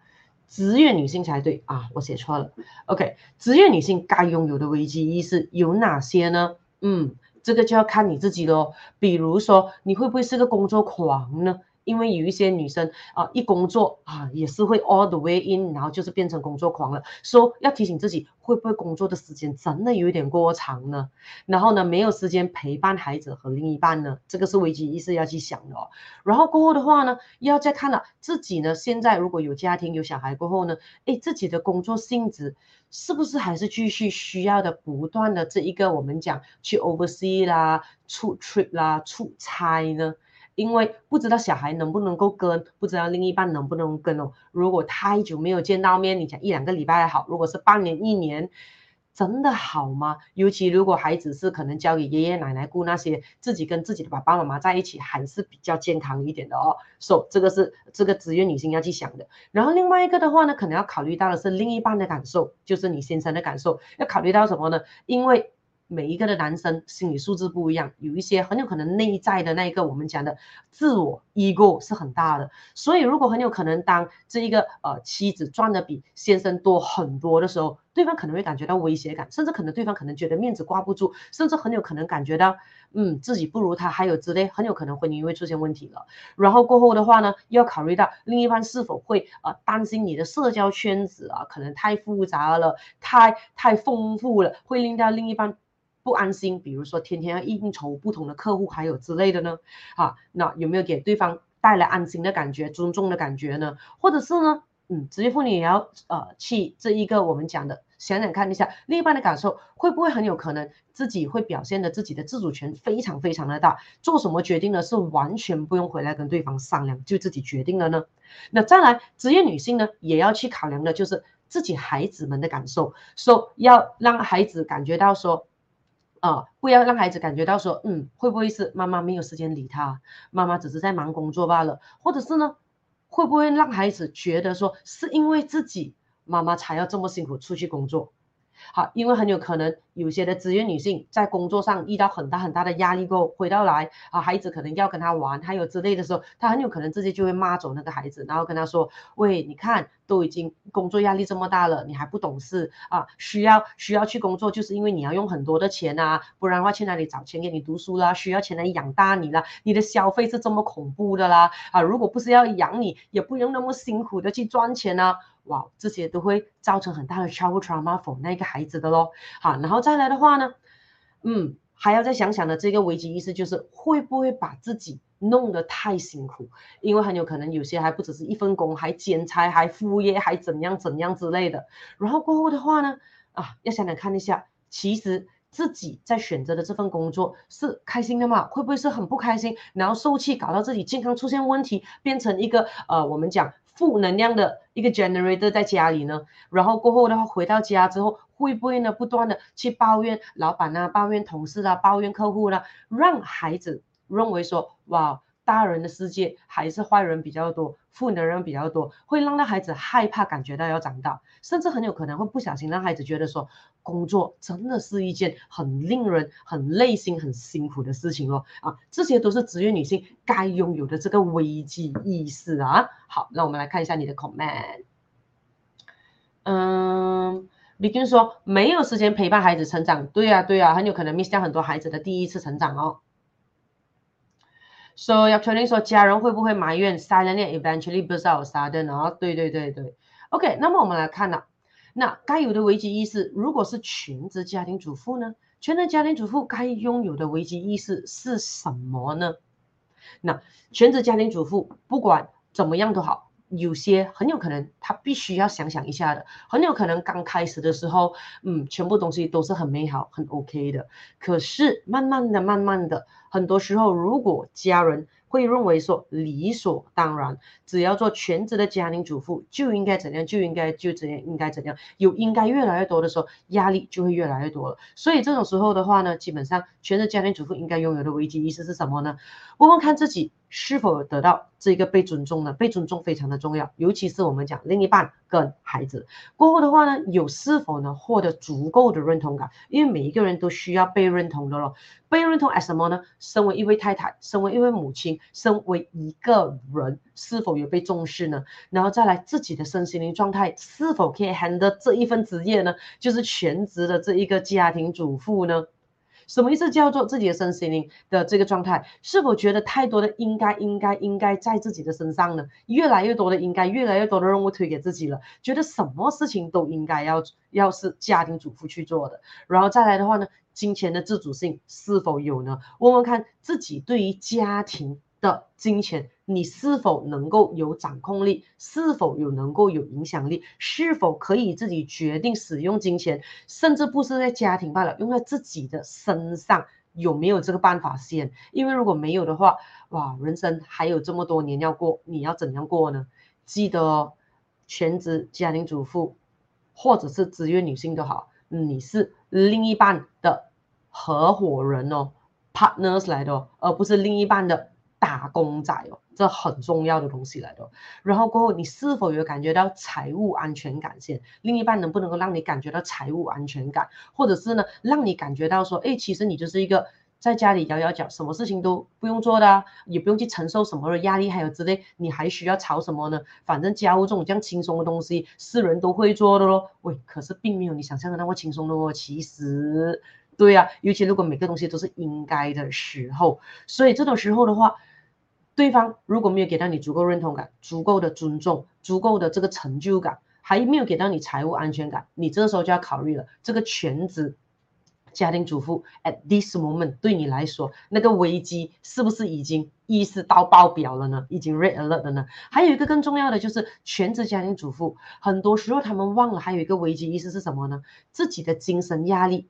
职业女性才对啊，我写错了。OK，职业女性该拥有的危机意识有哪些呢？嗯，这个就要看你自己喽。比如说，你会不会是个工作狂呢？因为有一些女生啊，一工作啊，也是会 all the way in，然后就是变成工作狂了。所以要提醒自己，会不会工作的时间真的有一点过长呢？然后呢，没有时间陪伴孩子和另一半呢？这个是危机意识要去想的哦。然后过后的话呢，要再看了自己呢，现在如果有家庭有小孩过后呢，哎，自己的工作性质是不是还是继续需要的不断的这一个我们讲去 oversee 啦、出 trip 啦、出差呢？因为不知道小孩能不能够跟，不知道另一半能不能跟哦。如果太久没有见到面，你讲一两个礼拜还好；如果是半年、一年，真的好吗？尤其如果孩子是可能交给爷爷奶奶顾，那些自己跟自己的爸爸妈妈在一起还是比较健康一点的哦。所以这个是这个职业女性要去想的。然后另外一个的话呢，可能要考虑到的是另一半的感受，就是你先生的感受，要考虑到什么呢？因为每一个的男生心理素质不一样，有一些很有可能内在的那一个我们讲的自我 ego 是很大的，所以如果很有可能当这一个呃妻子赚的比先生多很多的时候，对方可能会感觉到威胁感，甚至可能对方可能觉得面子挂不住，甚至很有可能感觉到嗯自己不如他，还有之类，很有可能婚姻会出现问题了。然后过后的话呢，要考虑到另一半是否会呃担心你的社交圈子啊可能太复杂了，太太丰富了，会令到另一半。不安心，比如说天天要应酬不同的客户，还有之类的呢，啊，那有没有给对方带来安心的感觉、尊重的感觉呢？或者是呢，嗯，职业妇女也要呃去这一个我们讲的，想想看一下另一半的感受，会不会很有可能自己会表现的自己的自主权非常非常的大，做什么决定呢是完全不用回来跟对方商量就自己决定了呢？那再来，职业女性呢也要去考量的就是自己孩子们的感受，说要让孩子感觉到说。啊、不要让孩子感觉到说，嗯，会不会是妈妈没有时间理他，妈妈只是在忙工作罢了，或者是呢，会不会让孩子觉得说，是因为自己妈妈才要这么辛苦出去工作，好，因为很有可能有些的职业女性在工作上遇到很大很大的压力过后，回到来啊，孩子可能要跟她玩，还有之类的时候，她很有可能自己就会骂走那个孩子，然后跟他说：“喂，你看都已经工作压力这么大了，你还不懂事啊？需要需要去工作，就是因为你要用很多的钱啊，不然的话去哪里找钱给你读书啦？需要钱来养大你啦，你的消费是这么恐怖的啦啊！如果不是要养你，也不用那么辛苦的去赚钱啊。”哇，这些都会造成很大的 child trauma for 那个孩子的咯。好，然后再来的话呢，嗯，还要再想想的这个危机意识就是会不会把自己弄得太辛苦，因为很有可能有些还不只是一份工，还兼差，还副业，还怎样怎样之类的。然后过后的话呢，啊，要想想看一下，其实自己在选择的这份工作是开心的吗？会不会是很不开心，然后受气，搞到自己健康出现问题，变成一个呃，我们讲。负能量的一个 generator 在家里呢，然后过后的话回到家之后，会不会呢不断的去抱怨老板啊，抱怨同事啊，抱怨客户啦，让孩子认为说，哇。大人的世界还是坏人比较多，负能量比较多，会让那孩子害怕，感觉到要长大，甚至很有可能会不小心让孩子觉得说，工作真的是一件很令人很累心、很辛苦的事情哦。啊，这些都是职业女性该拥有的这个危机意识啊。好，那我们来看一下你的 comment。嗯，Begin 说没有时间陪伴孩子成长，对呀、啊、对呀、啊，很有可能 miss 掉很多孩子的第一次成长哦。所以要确定说家人会不会埋怨？Suddenly, eventually, burst out sudden 啊？对对对对，OK。那么我们来看了，那该有的危机意识，如果是全职家庭主妇呢？全职家庭主妇该拥有的危机意识是什么呢？那全职家庭主妇不管怎么样都好，有些很有可能他必须要想想一下的，很有可能刚开始的时候，嗯，全部东西都是很美好、很 OK 的，可是慢慢的、慢慢的。很多时候，如果家人会认为说理所当然，只要做全职的家庭主妇就应该怎样，就应该就怎样，应该怎样，有应该越来越多的时候，压力就会越来越多了。所以这种时候的话呢，基本上全职家庭主妇应该拥有的危机意识是什么呢？问问看自己是否得到这个被尊重呢？被尊重非常的重要，尤其是我们讲另一半跟孩子过后的话呢，有是否呢获得足够的认同感？因为每一个人都需要被认同的咯。被认同 as 什么呢？身为一位太太，身为一位母亲，身为一个人，是否有被重视呢？然后再来自己的身心灵状态，是否可以 handle 这一份职业呢？就是全职的这一个家庭主妇呢？什么意思叫做自己的身心灵的这个状态？是否觉得太多的应该、应该、应该在自己的身上呢？越来越多的应该，越来越多的任务推给自己了，觉得什么事情都应该要要是家庭主妇去做的。然后再来的话呢？金钱的自主性是否有呢？问问看自己对于家庭的金钱，你是否能够有掌控力？是否有能够有影响力？是否可以自己决定使用金钱？甚至不是在家庭罢了，用在自己的身上，有没有这个办法先？因为如果没有的话，哇，人生还有这么多年要过，你要怎样过呢？记得哦，全职家庭主妇或者是职业女性都好，你是另一半的。合伙人哦，partners 来的哦，而不是另一半的打工仔哦，这很重要的东西来的。然后过后，你是否有感觉到财务安全感先？另一半能不能够让你感觉到财务安全感，或者是呢，让你感觉到说，哎，其实你就是一个在家里摇摇脚，什么事情都不用做的，也不用去承受什么的压力，还有之类，你还需要吵什么呢？反正家务这种这样轻松的东西，是人都会做的咯。喂，可是并没有你想象的那么轻松的哦，其实。对呀、啊，尤其如果每个东西都是应该的时候，所以这种时候的话，对方如果没有给到你足够认同感、足够的尊重、足够的这个成就感，还没有给到你财务安全感，你这个时候就要考虑了，这个全职家庭主妇 at this moment 对你来说，那个危机是不是已经意识到爆表了呢？已经 red alert 了呢？还有一个更重要的就是全职家庭主妇，很多时候他们忘了还有一个危机意识是什么呢？自己的精神压力。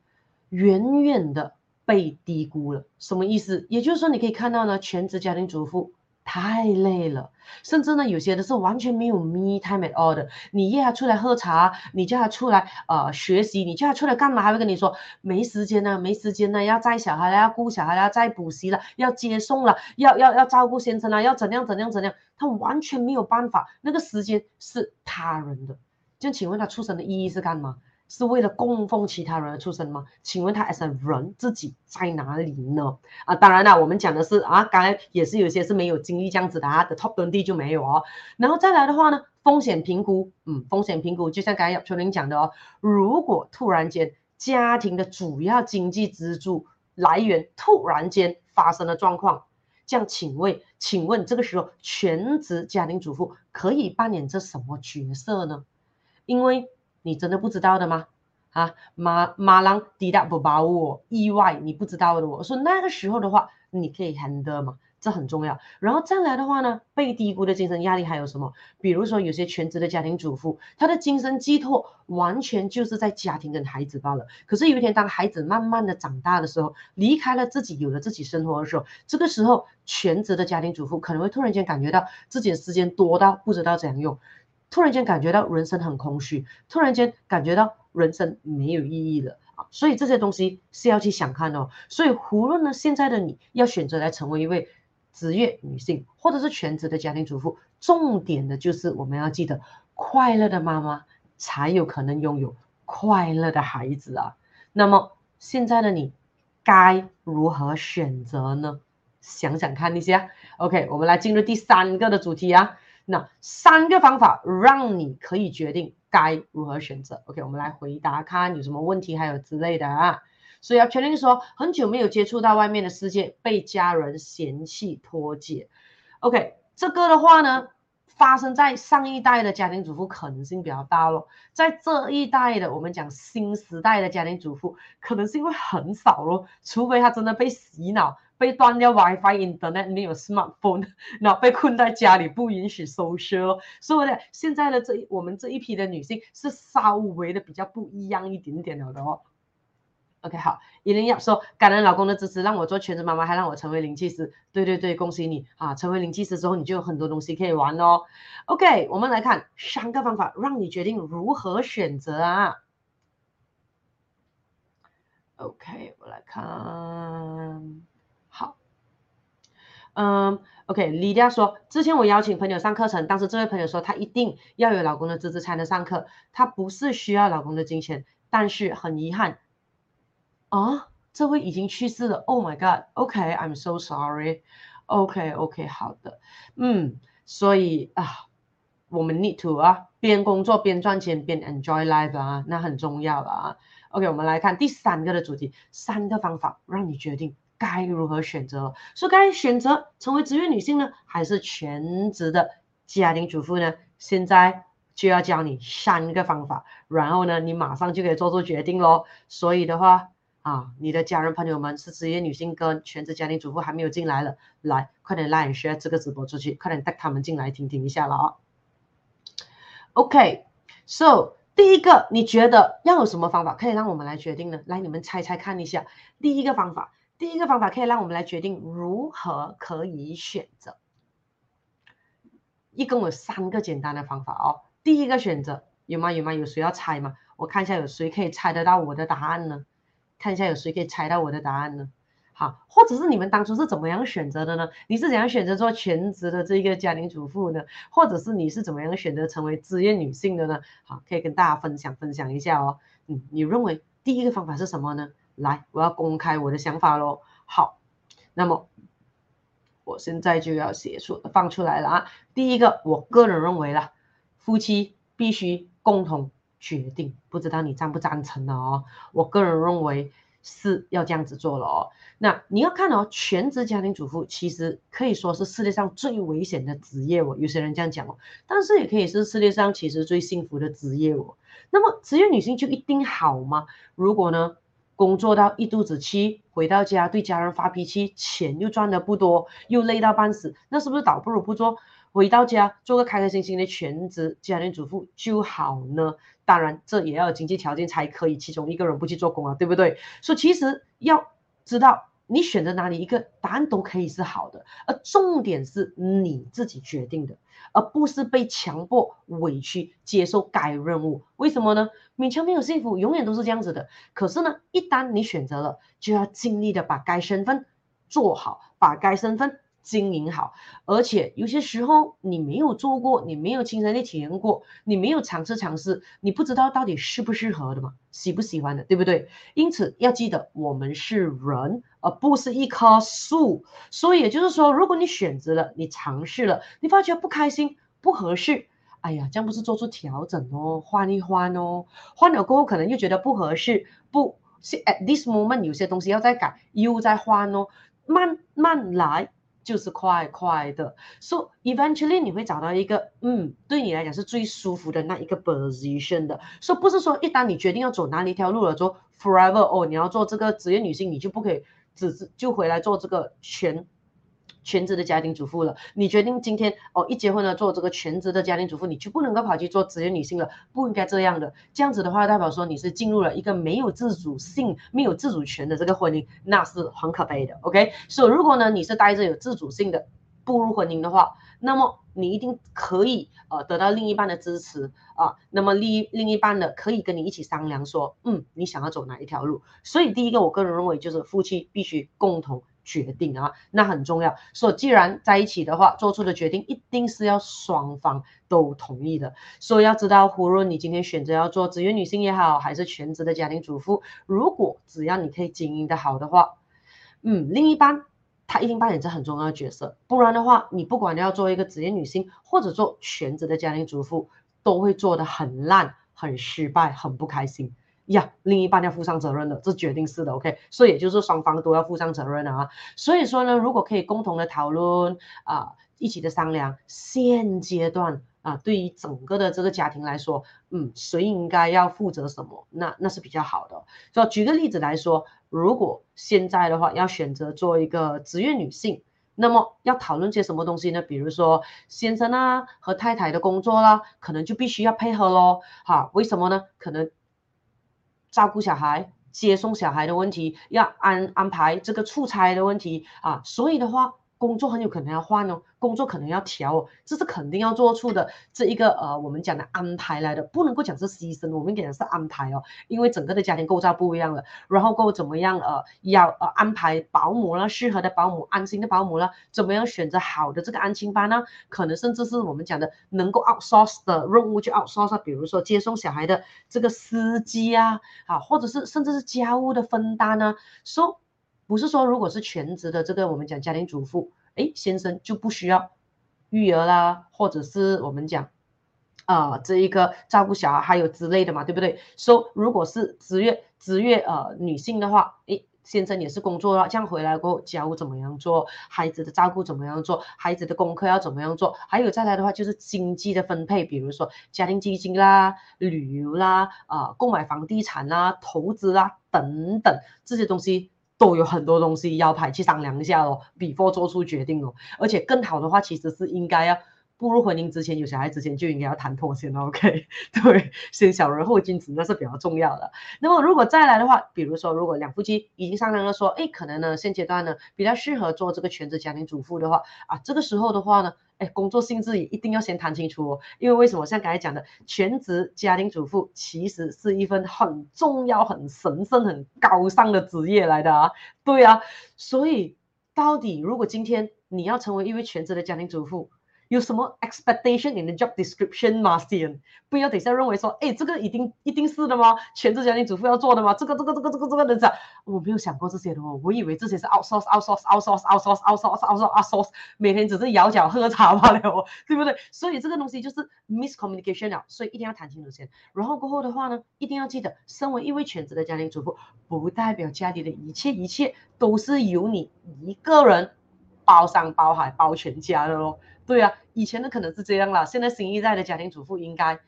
远远的被低估了，什么意思？也就是说，你可以看到呢，全职家庭主妇太累了，甚至呢，有些的是完全没有 me time at all 的。你约他出来喝茶，你叫他出来呃学习，你叫他出来干嘛？还会跟你说没时间呢，没时间呢，要带小孩了，要顾小孩了，要再补习了，要接送了，要要要照顾先生了，要怎样怎样怎样，他完全没有办法，那个时间是他人的。就请问他出生的意义是干嘛？是为了供奉其他人而出生吗？请问他 as a 人自己在哪里呢？啊，当然了，我们讲的是啊，刚才也是有些是没有经历这样子的啊，的 top 跟 D 就没有哦。然后再来的话呢，风险评估，嗯，风险评估就像刚才叶秋玲讲的哦，如果突然间家庭的主要经济支柱来源突然间发生了状况，这样请问，请问这个时候全职家庭主妇可以扮演着什么角色呢？因为你真的不知道的吗？啊，马马浪抵达不把我意外，你不知道的我。我说那个时候的话，你可以 handle 嘛？这很重要。然后再来的话呢，被低估的精神压力还有什么？比如说有些全职的家庭主妇，她的精神寄托完全就是在家庭跟孩子罢了。可是有一天，当孩子慢慢的长大的时候，离开了自己，有了自己生活的时候，这个时候全职的家庭主妇可能会突然间感觉到自己的时间多到不知道怎样用。突然间感觉到人生很空虚，突然间感觉到人生没有意义了啊！所以这些东西是要去想看哦。所以无论呢，现在的你要选择来成为一位职业女性，或者是全职的家庭主妇，重点的就是我们要记得，快乐的妈妈才有可能拥有快乐的孩子啊。那么现在的你该如何选择呢？想想看一下。OK，我们来进入第三个的主题啊。那三个方法让你可以决定该如何选择。OK，我们来回答看有什么问题，还有之类的啊。所以要确定说，很久没有接触到外面的世界，被家人嫌弃脱节。OK，这个的话呢，发生在上一代的家庭主妇可能性比较大咯，在这一代的我们讲新时代的家庭主妇，可能性会很少咯，除非他真的被洗脑。被断掉 WiFi、Internet，没有 Smartphone，然后被困在家里，不允许 social。所以呢，现在的这我们这一批的女性是稍微的比较不一样一点点了的哦。OK，好，伊琳要说感恩老公的支持，让我做全职妈妈，还让我成为灵气师。对对对，恭喜你啊！成为灵气师之后，你就有很多东西可以玩哦。OK，我们来看三个方法，让你决定如何选择啊。OK，我来看。嗯，OK，李佳说，之前我邀请朋友上课程，当时这位朋友说他一定要有老公的支持才能上课，他不是需要老公的金钱，但是很遗憾，啊，这位已经去世了，Oh my God，OK，I'm so sorry，OK，OK，好的，嗯，所以啊，我们 need to 啊，边工作边赚钱边 enjoy life 啊，那很重要了啊，OK，我们来看第三个的主题，三个方法让你决定。该如何选择？说该选择成为职业女性呢，还是全职的家庭主妇呢？现在就要教你三个方法，然后呢，你马上就可以做出决定喽。所以的话啊，你的家人朋友们是职业女性跟全职家庭主妇还没有进来了，来快点拉你学这个直播出去，快点带他们进来听听一下了啊。OK，so 第一个，你觉得要有什么方法可以让我们来决定呢？来，你们猜猜看一下，第一个方法。第一个方法可以让我们来决定如何可以选择，一共有三个简单的方法哦。第一个选择有吗？有吗？有谁要猜吗？我看一下有谁可以猜得到我的答案呢？看一下有谁可以猜到我的答案呢？好，或者是你们当初是怎么样选择的呢？你是怎样选择做全职的这个家庭主妇呢？或者是你是怎么样选择成为职业女性的呢？好，可以跟大家分享分享一下哦。嗯，你认为第一个方法是什么呢？来，我要公开我的想法喽。好，那么我现在就要写出放出来了啊。第一个，我个人认为啦，夫妻必须共同决定，不知道你赞不赞成呢？哦，我个人认为是要这样子做了哦。那你要看哦，全职家庭主妇其实可以说是世界上最危险的职业哦，有些人这样讲哦，但是也可以是世界上其实最幸福的职业哦。那么职业女性就一定好吗？如果呢？工作到一肚子气，回到家对家人发脾气，钱又赚得不多，又累到半死，那是不是倒不如不做？回到家做个开开心心的全职家庭主妇就好呢？当然，这也要经济条件才可以，其中一个人不去做工啊，对不对？所以其实要知道。你选择哪里一个答案都可以是好的，而重点是你自己决定的，而不是被强迫委屈接受该任务。为什么呢？勉强没有幸福，永远都是这样子的。可是呢，一旦你选择了，就要尽力的把该身份做好，把该身份经营好，而且有些时候你没有做过，你没有亲身的体验过，你没有尝试尝试，你不知道到底适不适合的嘛，喜不喜欢的，对不对？因此要记得，我们是人，而不是一棵树。所以也就是说，如果你选择了，你尝试了，你发觉不开心、不合适，哎呀，这样不是做出调整哦，换一换哦，换了过后可能又觉得不合适，不是 at this moment 有些东西要再改，又再换哦，慢慢来。就是快快的，so eventually 你会找到一个，嗯，对你来讲是最舒服的那一个 position 的，so 不是说一旦你决定要走哪里一条路了，做 forever 哦，你要做这个职业女性，你就不可以只是就回来做这个全。全职的家庭主妇了，你决定今天哦一结婚了做这个全职的家庭主妇，你就不能够跑去做职业女性了，不应该这样的。这样子的话，代表说你是进入了一个没有自主性、没有自主权的这个婚姻，那是很可悲的。OK，所以如果呢你是带着有自主性的步入婚姻的话，那么你一定可以呃得到另一半的支持啊。那么另另一半的可以跟你一起商量说，嗯，你想要走哪一条路。所以第一个，我个人认为就是夫妻必须共同。决定啊，那很重要。所以既然在一起的话，做出的决定一定是要双方都同意的。所以要知道，无论你今天选择要做职业女性也好，还是全职的家庭主妇，如果只要你可以经营得好的话，嗯，另一半他一定扮演着很重要的角色。不然的话，你不管要做一个职业女性，或者做全职的家庭主妇，都会做得很烂、很失败、很不开心。呀，另一半要负上责任的，这决定是的，OK，所以也就是双方都要负上责任的啊。所以说呢，如果可以共同的讨论啊，一起的商量，现阶段啊，对于整个的这个家庭来说，嗯，谁应该要负责什么，那那是比较好的。就举个例子来说，如果现在的话要选择做一个职业女性，那么要讨论些什么东西呢？比如说先生啊和太太的工作啦，可能就必须要配合喽。哈，为什么呢？可能。照顾小孩、接送小孩的问题，要安安排这个出差的问题啊，所以的话。工作很有可能要换哦，工作可能要调哦，这是肯定要做出的这一个呃，我们讲的安排来的，不能够讲是牺牲，我们讲是安排哦，因为整个的家庭构造不一样了，然后够怎么样呃，要呃安排保姆啦，适合的保姆，安心的保姆啦，怎么样选择好的这个安亲班呢？可能甚至是我们讲的能够 outsource 的任务就 outsource，比如说接送小孩的这个司机啊，啊，或者是甚至是家务的分担呢，so,。不是说，如果是全职的这个我们讲家庭主妇，哎，先生就不需要育儿啦，或者是我们讲啊、呃、这一个照顾小孩还有之类的嘛，对不对？说、so, 如果是职业职业呃女性的话，哎，先生也是工作了，这样回来过后家务怎么样做，孩子的照顾怎么样做，孩子的功课要怎么样做，还有再来的话就是经济的分配，比如说家庭基金啦、旅游啦、啊、呃、购买房地产啦、投资啦等等这些东西。都有很多东西要排去商量一下哦，before 做出决定哦。而且更好的话，其实是应该要步入婚姻之前，有小孩之前就应该要谈妥先 OK，对，先小人后君子那是比较重要的。那么如果再来的话，比如说如果两夫妻已经商量了说，哎，可能呢现阶段呢比较适合做这个全职家庭主妇的话啊，这个时候的话呢。哎，工作性质也一定要先谈清楚哦，因为为什么？像刚才讲的，全职家庭主妇其实是一份很重要、很神圣、很高尚的职业来的啊。对啊，所以到底如果今天你要成为一位全职的家庭主妇，有什么 expectation in the job description 吗？先不要等下认为说，哎，这个一定一定是的吗？全职家庭主妇要做的吗？这个这个这个这个这个的，我没有想过这些的哦，我以为这些是 outsource outsource outsource outsource outsource outsource outsource，每天只是摇脚喝茶罢了，对不对？所以这个东西就是 miscommunication 了，所以一定要谈清楚先。然后过后的话呢，一定要记得，身为一位全职的家庭主妇，不代表家里的一切一切都是由你一个人包山包海包全家的喽。对啊，以前的可能是这样啦，现在新一代的家庭主妇应该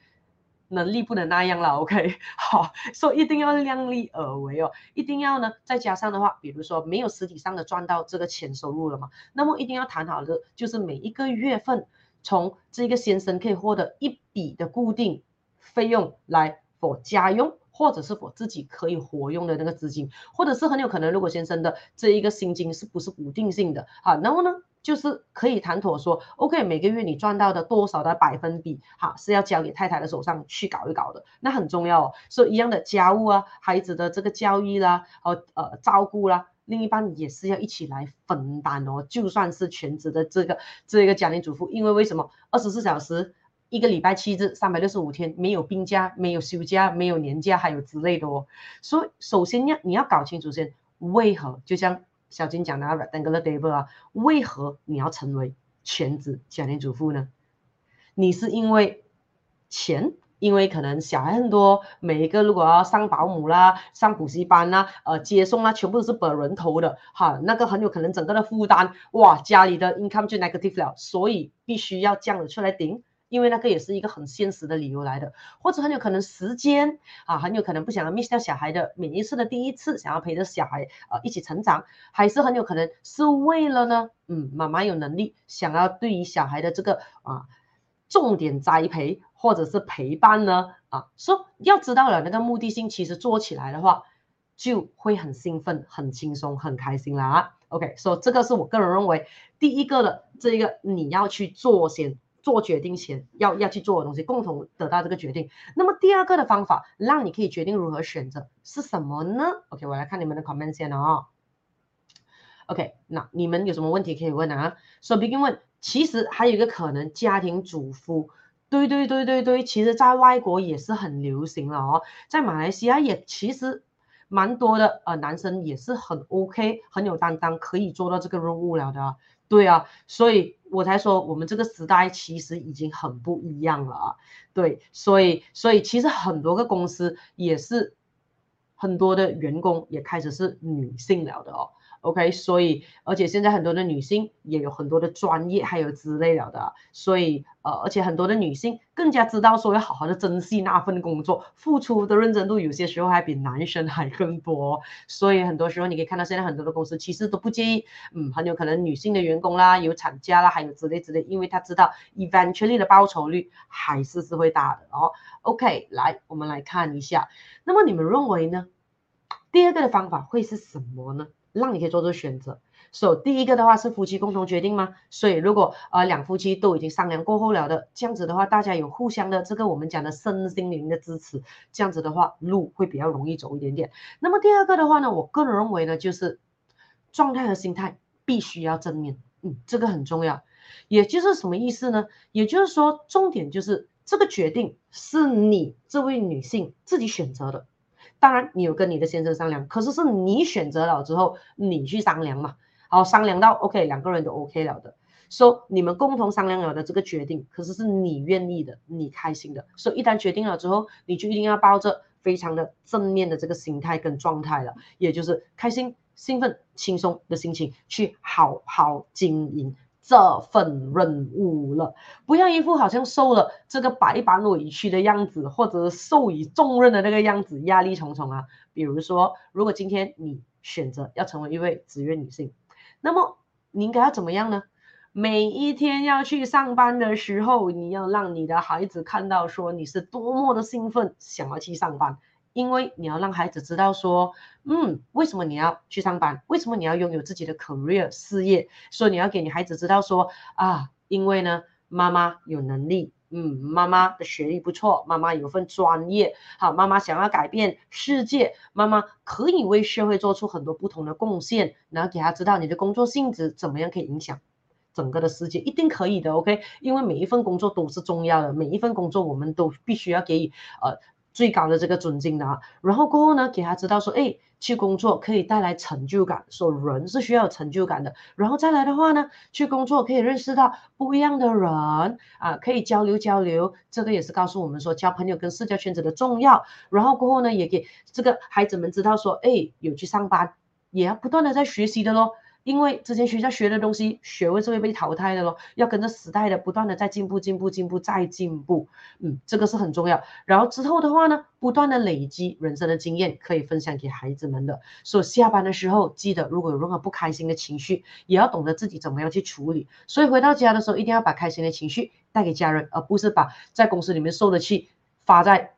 能力不能那样了，OK？好，所以一定要量力而为哦，一定要呢，再加上的话，比如说没有实体上的赚到这个钱收入了嘛，那么一定要谈好的就是每一个月份从这个先生可以获得一笔的固定费用来 for 家用，或者是我自己可以活用的那个资金，或者是很有可能如果先生的这一个薪金是不是固定性的啊，然后呢？就是可以谈妥说，OK，每个月你赚到的多少的百分比，哈，是要交给太太的手上去搞一搞的，那很重要哦。所以一样的家务啊，孩子的这个教育啦，和呃照顾啦，另一半也是要一起来分担哦。就算是全职的这个这个家庭主妇，因为为什么二十四小时一个礼拜七日三百六十五天没有病假、没有休假、没有年假，还有之类的哦。所以首先要你要搞清楚先，为何就像小金讲的 rectangular table 啊，为何你要成为全职家庭主妇呢？你是因为钱？因为可能小孩很多，每一个如果要上保姆啦、上补习班啦、呃接送啦，全部都是本人投的，哈，那个很有可能整个的负担，哇，家里的 income 就 negative 了，所以必须要这样的出来顶，因为那个也是一个很现实的理由来的，或者很有可能时间啊，很有可能不想要 miss 掉小孩的每一次的第一次，想要陪着小孩呃一起成长，还是很有可能是为了呢，嗯，妈妈有能力想要对于小孩的这个啊。重点栽培或者是陪伴呢？啊，说、要知道了那个目的性，其实做起来的话就会很兴奋、很轻松、很开心啦。，OK，所、以这个是我个人认为第一个的这一个你要去做先做决定前要要去做的东西，共同得到这个决定。那么第二个的方法，让你可以决定如何选择是什么呢？OK，我来看你们的 comment 先哦。OK，那你们有什么问题可以问啊？所以 begin 问。其实还有一个可能，家庭主妇，对对对对对，其实在外国也是很流行了哦，在马来西亚也其实蛮多的，呃，男生也是很 OK，很有担当，可以做到这个任务了的，对啊，所以我才说我们这个时代其实已经很不一样了啊，对，所以所以其实很多个公司也是很多的员工也开始是女性了的哦。OK，所以而且现在很多的女性也有很多的专业，还有之类了的，所以呃，而且很多的女性更加知道说要好好的珍惜那份工作，付出的认真度有些时候还比男生还更多，所以很多时候你可以看到现在很多的公司其实都不介意，嗯，很有可能女性的员工啦，有产假啦，还有之类之类，因为他知道 eventually 的报酬率还是是会大的哦。OK，来我们来看一下，那么你们认为呢？第二个的方法会是什么呢？让你可以做出选择。所以第一个的话是夫妻共同决定吗？所以如果呃两夫妻都已经商量过后了的，这样子的话，大家有互相的这个我们讲的身心灵的支持，这样子的话路会比较容易走一点点。那么第二个的话呢，我个人认为呢，就是状态和心态必须要正面，嗯，这个很重要。也就是什么意思呢？也就是说，重点就是这个决定是你这位女性自己选择的。当然，你有跟你的先生商量，可是是你选择了之后，你去商量嘛。好，商量到 OK，两个人都 OK 了的，说、so, 你们共同商量了的这个决定，可是是你愿意的，你开心的。所、以一旦决定了之后，你就一定要抱着非常的正面的这个心态跟状态了，也就是开心、兴奋、轻松的心情去好好经营。这份任务了，不要一副好像受了这个百般委屈的样子，或者受以重任的那个样子，压力重重啊。比如说，如果今天你选择要成为一位职业女性，那么你应该要怎么样呢？每一天要去上班的时候，你要让你的孩子看到说你是多么的兴奋，想要去上班。因为你要让孩子知道说，嗯，为什么你要去上班？为什么你要拥有自己的 career 事业？所以你要给你孩子知道说，啊，因为呢，妈妈有能力，嗯，妈妈的学历不错，妈妈有份专业，好，妈妈想要改变世界，妈妈可以为社会做出很多不同的贡献，然后给他知道你的工作性质怎么样可以影响整个的世界，一定可以的，OK？因为每一份工作都是重要的，每一份工作我们都必须要给予呃。最高的这个尊敬的啊，然后过后呢，给他知道说，哎，去工作可以带来成就感，说人是需要成就感的。然后再来的话呢，去工作可以认识到不一样的人啊，可以交流交流，这个也是告诉我们说交朋友跟社交圈子的重要。然后过后呢，也给这个孩子们知道说，哎，有去上班，也要不断的在学习的喽。因为之前学校学的东西，学位是会被淘汰的咯，要跟着时代的不断的在进步、进步、进步、再进步，嗯，这个是很重要。然后之后的话呢，不断的累积人生的经验，可以分享给孩子们的。所以下班的时候，记得如果有任何不开心的情绪，也要懂得自己怎么样去处理。所以回到家的时候，一定要把开心的情绪带给家人，而不是把在公司里面受的气发在。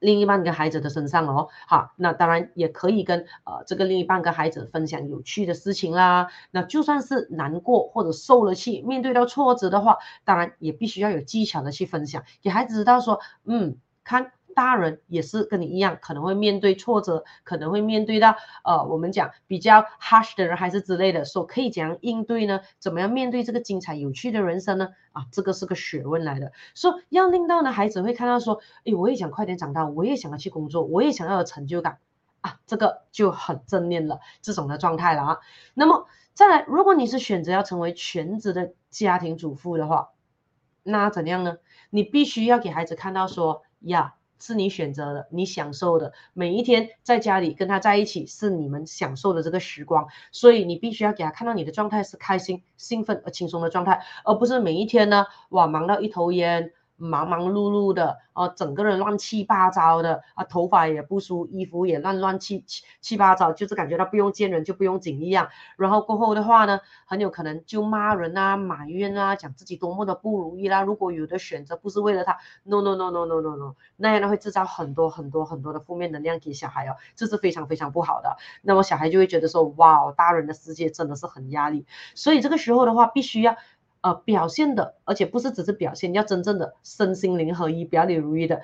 另一半跟孩子的身上哦，好，那当然也可以跟呃这个另一半跟孩子分享有趣的事情啦。那就算是难过或者受了气，面对到挫折的话，当然也必须要有技巧的去分享，给孩子知道说，嗯，看。大人也是跟你一样，可能会面对挫折，可能会面对到呃，我们讲比较 harsh 的人还是之类的，说可以怎样应对呢？怎么样面对这个精彩有趣的人生呢？啊，这个是个学问来的。说要令到呢孩子会看到说，诶，我也想快点长大，我也想要去工作，我也想要有成就感啊，这个就很正面了，这种的状态了啊。那么再来，如果你是选择要成为全职的家庭主妇的话，那怎样呢？你必须要给孩子看到说呀，是你选择的，你享受的，每一天在家里跟他在一起是你们享受的这个时光，所以你必须要给他看到你的状态是开心、兴奋而轻松的状态，而不是每一天呢，哇，忙到一头烟。忙忙碌碌的，啊，整个人乱七八糟的，啊，头发也不梳，衣服也乱乱七七七八糟，就是感觉到不用见人就不用紧一样。然后过后的话呢，很有可能就骂人啊、埋怨啊，讲自己多么的不如意啦。如果有的选择不是为了他，no no no no no no no，那样呢会制造很多很多很多的负面能量给小孩哦，这是非常非常不好的。那么小孩就会觉得说，哇，大人的世界真的是很压力。所以这个时候的话，必须要。呃，表现的，而且不是只是表现，要真正的身心灵合一，表里如一的，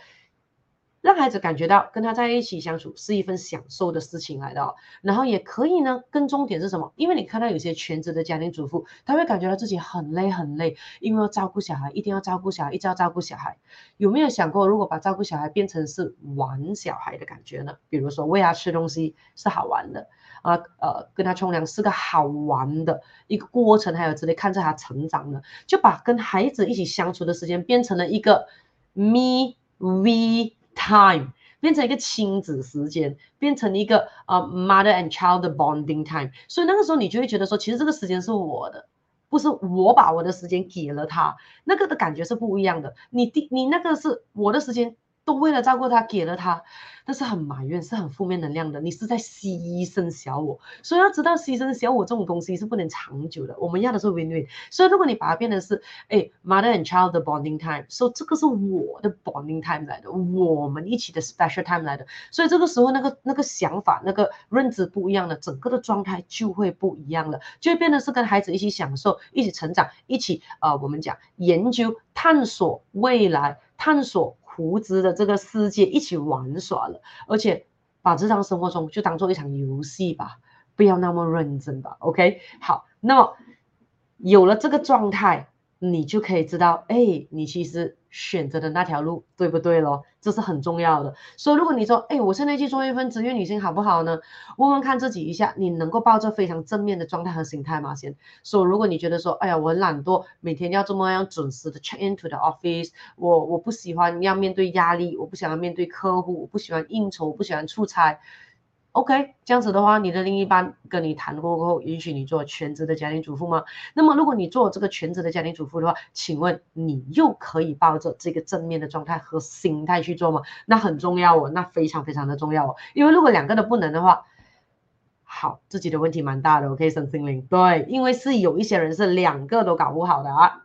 让孩子感觉到跟他在一起相处是一份享受的事情来的哦。然后也可以呢，更重点是什么？因为你看到有些全职的家庭主妇，他会感觉到自己很累很累，因为要照顾小孩，一定要照顾小孩，一直要照顾小孩。有没有想过，如果把照顾小孩变成是玩小孩的感觉呢？比如说喂他吃东西是好玩的。啊，呃，跟他冲凉是个好玩的一个过程，还有之类，看着他成长的，就把跟孩子一起相处的时间变成了一个 me we time，变成一个亲子时间，变成一个呃 mother and child bonding time。所以那个时候你就会觉得说，其实这个时间是我的，不是我把我的时间给了他，那个的感觉是不一样的。你第你那个是我的时间。都为了照顾他，给了他，但是很埋怨，是很负面能量的。你是在牺牲小我，所以要知道牺牲小我这种东西是不能长久的。我们要的是 win-win。所以如果你把它变成是，哎，mother and child 的 bonding time，所以这个是我的 bonding time 来的，我们一起的 special time 来的。所以这个时候那个那个想法、那个认知不一样了，整个的状态就会不一样了，就会变得是跟孩子一起享受、一起成长、一起呃，我们讲研究、探索未来、探索。无知的这个世界一起玩耍了，而且把日常生活中就当做一场游戏吧，不要那么认真吧。OK，好，那么有了这个状态。你就可以知道，哎，你其实选择的那条路对不对咯？这是很重要的。所以如果你说，哎，我现在去做一份职业女性好不好呢？问问看自己一下，你能够抱着非常正面的状态和心态吗？先所以如果你觉得说，哎呀，我很懒惰，每天要这么样准时的 check into the office，我我不喜欢要面对压力，我不想要面对客户，我不喜欢应酬，我不喜欢出差。OK，这样子的话，你的另一半跟你谈过后，允许你做全职的家庭主妇吗？那么，如果你做这个全职的家庭主妇的话，请问你又可以抱着这个正面的状态和心态去做吗？那很重要哦，那非常非常的重要哦。因为如果两个都不能的话，好，自己的问题蛮大的。OK，身心灵对，因为是有一些人是两个都搞不好的啊。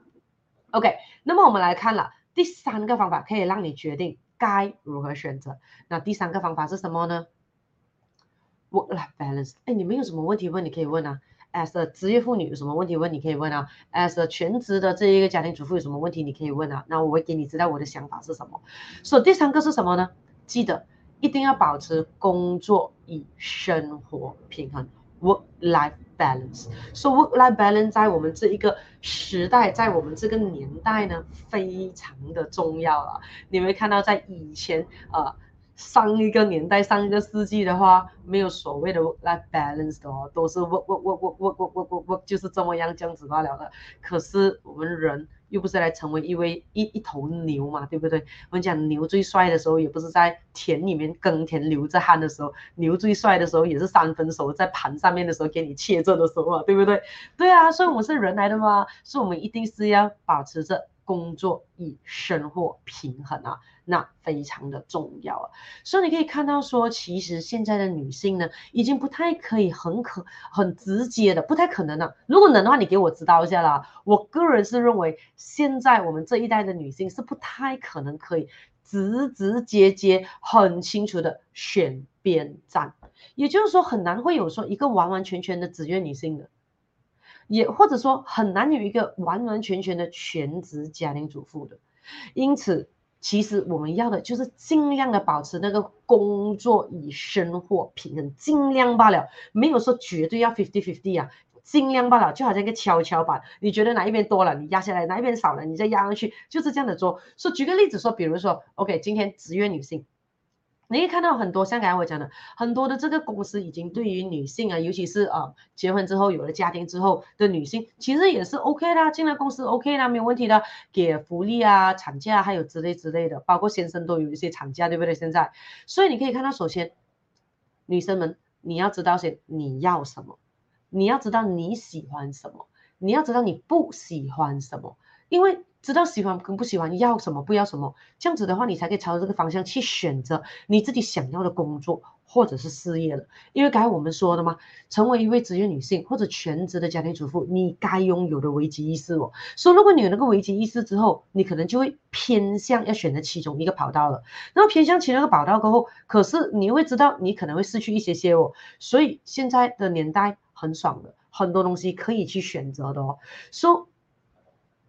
OK，那么我们来看了第三个方法，可以让你决定该如何选择。那第三个方法是什么呢？Work-life balance，哎，你们有什么问题问，你可以问啊。As a 职业妇女有什么问题问，你可以问啊。As a 全职的这一个家庭主妇有什么问题，你可以问啊。那我会给你知道我的想法是什么。所以第三个是什么呢？记得一定要保持工作与生活平衡，Work-life balance。所以 Work-life balance 在我们这一个时代，在我们这个年代呢，非常的重要啊。你会看到在以前。呃上一个年代，上一个世纪的话，没有所谓的 life balance 的哦，都是 work work work work work work work work work，就是这么样这样子罢了的。可是我们人又不是来成为一位一一头牛嘛，对不对？我们讲牛最帅的时候，也不是在田里面耕田流着汗的时候，牛最帅的时候也是三分熟在盘上面的时候给你切着的时候啊，对不对？对啊，所以我们是人来的嘛，所以我们一定是要保持着。工作与生活平衡啊，那非常的重要啊。所以你可以看到说，其实现在的女性呢，已经不太可以很可很直接的，不太可能了。如果能的话，你给我指导一下啦。我个人是认为，现在我们这一代的女性是不太可能可以直直接接、很清楚的选边站，也就是说，很难会有说一个完完全全的职业女性的。也或者说很难有一个完完全全的全职家庭主妇的，因此其实我们要的就是尽量的保持那个工作与生活平衡，尽量罢了，没有说绝对要 fifty fifty 啊，尽量罢了，就好像一个跷跷板，你觉得哪一边多了，你压下来；哪一边少了，你再压上去，就是这样的做。说举个例子说，比如说，OK，今天职业女性。你可以看到很多，像刚才我讲的，很多的这个公司已经对于女性啊，尤其是啊结婚之后有了家庭之后的女性，其实也是 OK 的，进了公司 OK 的，没有问题的，给福利啊、产假还有之类之类的，包括先生都有一些产假，对不对？现在，所以你可以看到，首先，女生们你要知道先你要什么，你要知道你喜欢什么，你要知道你不喜欢什么，因为。知道喜欢跟不喜欢，要什么不要什么，这样子的话，你才可以朝着这个方向去选择你自己想要的工作或者是事业了。因为刚才我们说的嘛，成为一位职业女性或者全职的家庭主妇，你该拥有的危机意识哦。所以如果你有那个危机意识之后，你可能就会偏向要选择其中一个跑道了。那么偏向其中一个跑道过后，可是你会知道你可能会失去一些些哦。所以现在的年代很爽的，很多东西可以去选择的哦。说。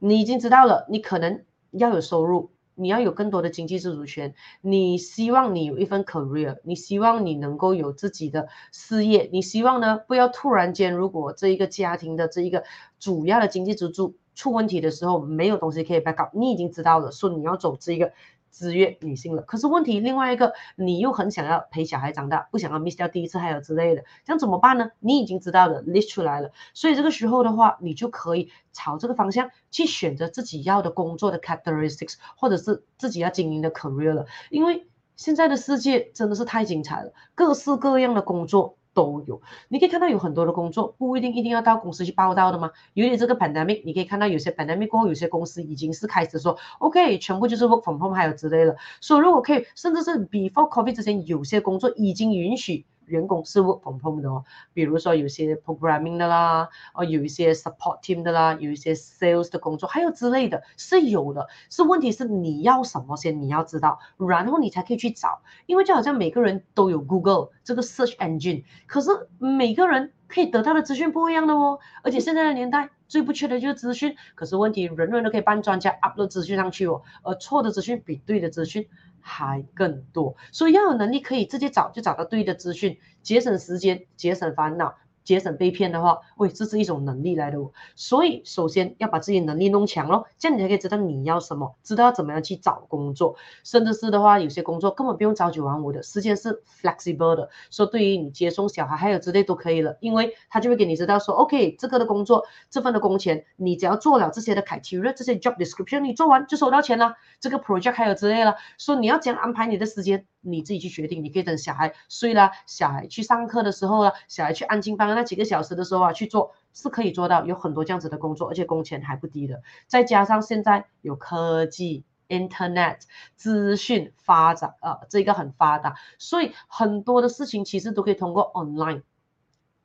你已经知道了，你可能要有收入，你要有更多的经济自主权，你希望你有一份 career，你希望你能够有自己的事业，你希望呢，不要突然间，如果这一个家庭的这一个主要的经济支柱出问题的时候，没有东西可以 back up，你已经知道了，说你要走这一个。职业女性了，可是问题另外一个，你又很想要陪小孩长大，不想要 miss 掉第一次还有之类的，这样怎么办呢？你已经知道了，list 出来了，所以这个时候的话，你就可以朝这个方向去选择自己要的工作的 characteristics，或者是自己要经营的 career 了，因为现在的世界真的是太精彩了，各式各样的工作。都有，你可以看到有很多的工作不一定一定要到公司去报道的嘛？由于这个 pandemic，你可以看到有些 pandemic 过后，有些公司已经是开始说，OK，全部就是 work from home 还有之类的。所以如果可以，甚至是 before COVID 之前，有些工作已经允许。员工是 work from home 的哦，比如说有些 programming 的啦，哦，有一些 support team 的啦，有一些 sales 的工作，还有之类的，是有的。是问题是你要什么先，你要知道，然后你才可以去找。因为就好像每个人都有 Google 这个 search engine，可是每个人可以得到的资讯不一样的哦。而且现在的年代最不缺的就是资讯，可是问题人人都可以扮专家 upload 资讯上去哦，而错的资讯比对的资讯。还更多，所以要有能力可以直接找，就找到对的资讯，节省时间，节省烦恼。节省被骗的话，喂，这是一种能力来的哦。所以首先要把自己能力弄强咯，这样你才可以知道你要什么，知道怎么样去找工作。甚至是的话，有些工作根本不用朝九晚五的，时间是 flexible 的。说对于你接送小孩还有之类都可以了，因为他就会给你知道说，OK，这个的工作，这份的工钱，你只要做了这些的 criteria，这些 job description，你做完就收到钱了。这个 project 还有之类了，说你要怎样安排你的时间。你自己去决定，你可以等小孩睡了，小孩去上课的时候啊，小孩去安静班那几个小时的时候啊去做，是可以做到，有很多这样子的工作，而且工钱还不低的。再加上现在有科技、Internet、资讯发展啊，这个很发达，所以很多的事情其实都可以通过 online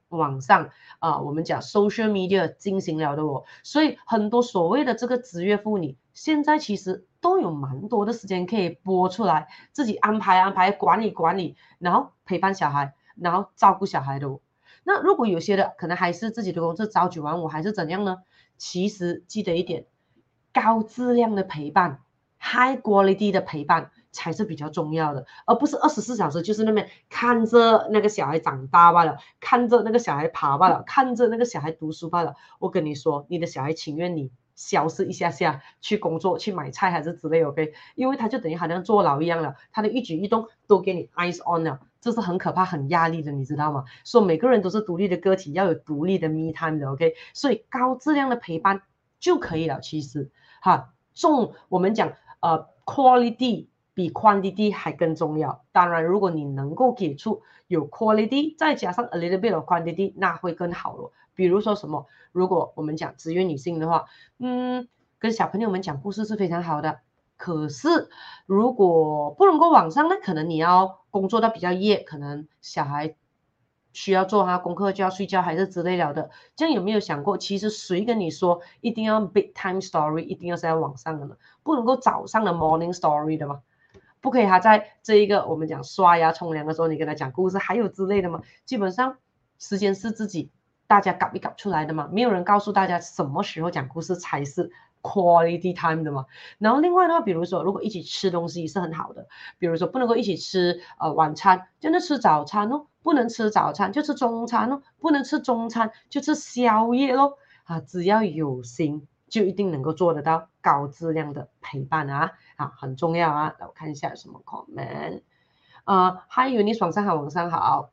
网上啊，我们讲 social media 进行了的哦。所以很多所谓的这个职业妇女，现在其实。都有蛮多的时间可以拨出来，自己安排安排，管理管理，然后陪伴小孩，然后照顾小孩的哦。那如果有些的可能还是自己的工作朝九晚五还是怎样呢？其实记得一点，高质量的陪伴，high quality 的陪伴才是比较重要的，而不是二十四小时就是那边看着那个小孩长大罢了，看着那个小孩爬罢了，看着那个小孩读书罢了。我跟你说，你的小孩情愿你。消失一下下去工作去买菜还是之类，OK，因为他就等于好像坐牢一样了，他的一举一动都给你 eyes on 了，这是很可怕、很压力的，你知道吗？所以每个人都是独立的个体，要有独立的 me time 的，OK，所以高质量的陪伴就可以了。其实，哈，重我们讲呃 quality 比 quantity 还更重要。当然，如果你能够给出有 quality，再加上 a little bit of quantity，那会更好了。比如说什么？如果我们讲职业女性的话，嗯，跟小朋友们讲故事是非常好的。可是如果不能够网上呢，可能你要工作到比较夜，可能小孩需要做他功课就要睡觉，还是之类了的。这样有没有想过，其实谁跟你说一定要 big time story，一定要是在网上的呢？不能够早上的 morning story 的吗？不可以他在这一个我们讲刷牙冲凉的时候，你跟他讲故事，还有之类的吗？基本上时间是自己。大家搞一搞出来的嘛，没有人告诉大家什么时候讲故事才是 quality time 的嘛。然后另外的话，比如说如果一起吃东西是很好的，比如说不能够一起吃呃晚餐，就能吃早餐哦；不能吃早餐就吃中餐哦；不能吃中餐就吃宵夜咯。啊，只要有心，就一定能够做得到高质量的陪伴啊啊，很重要啊。来我看一下有什么 comment。呃，Hi Eunice，晚上好，晚上好。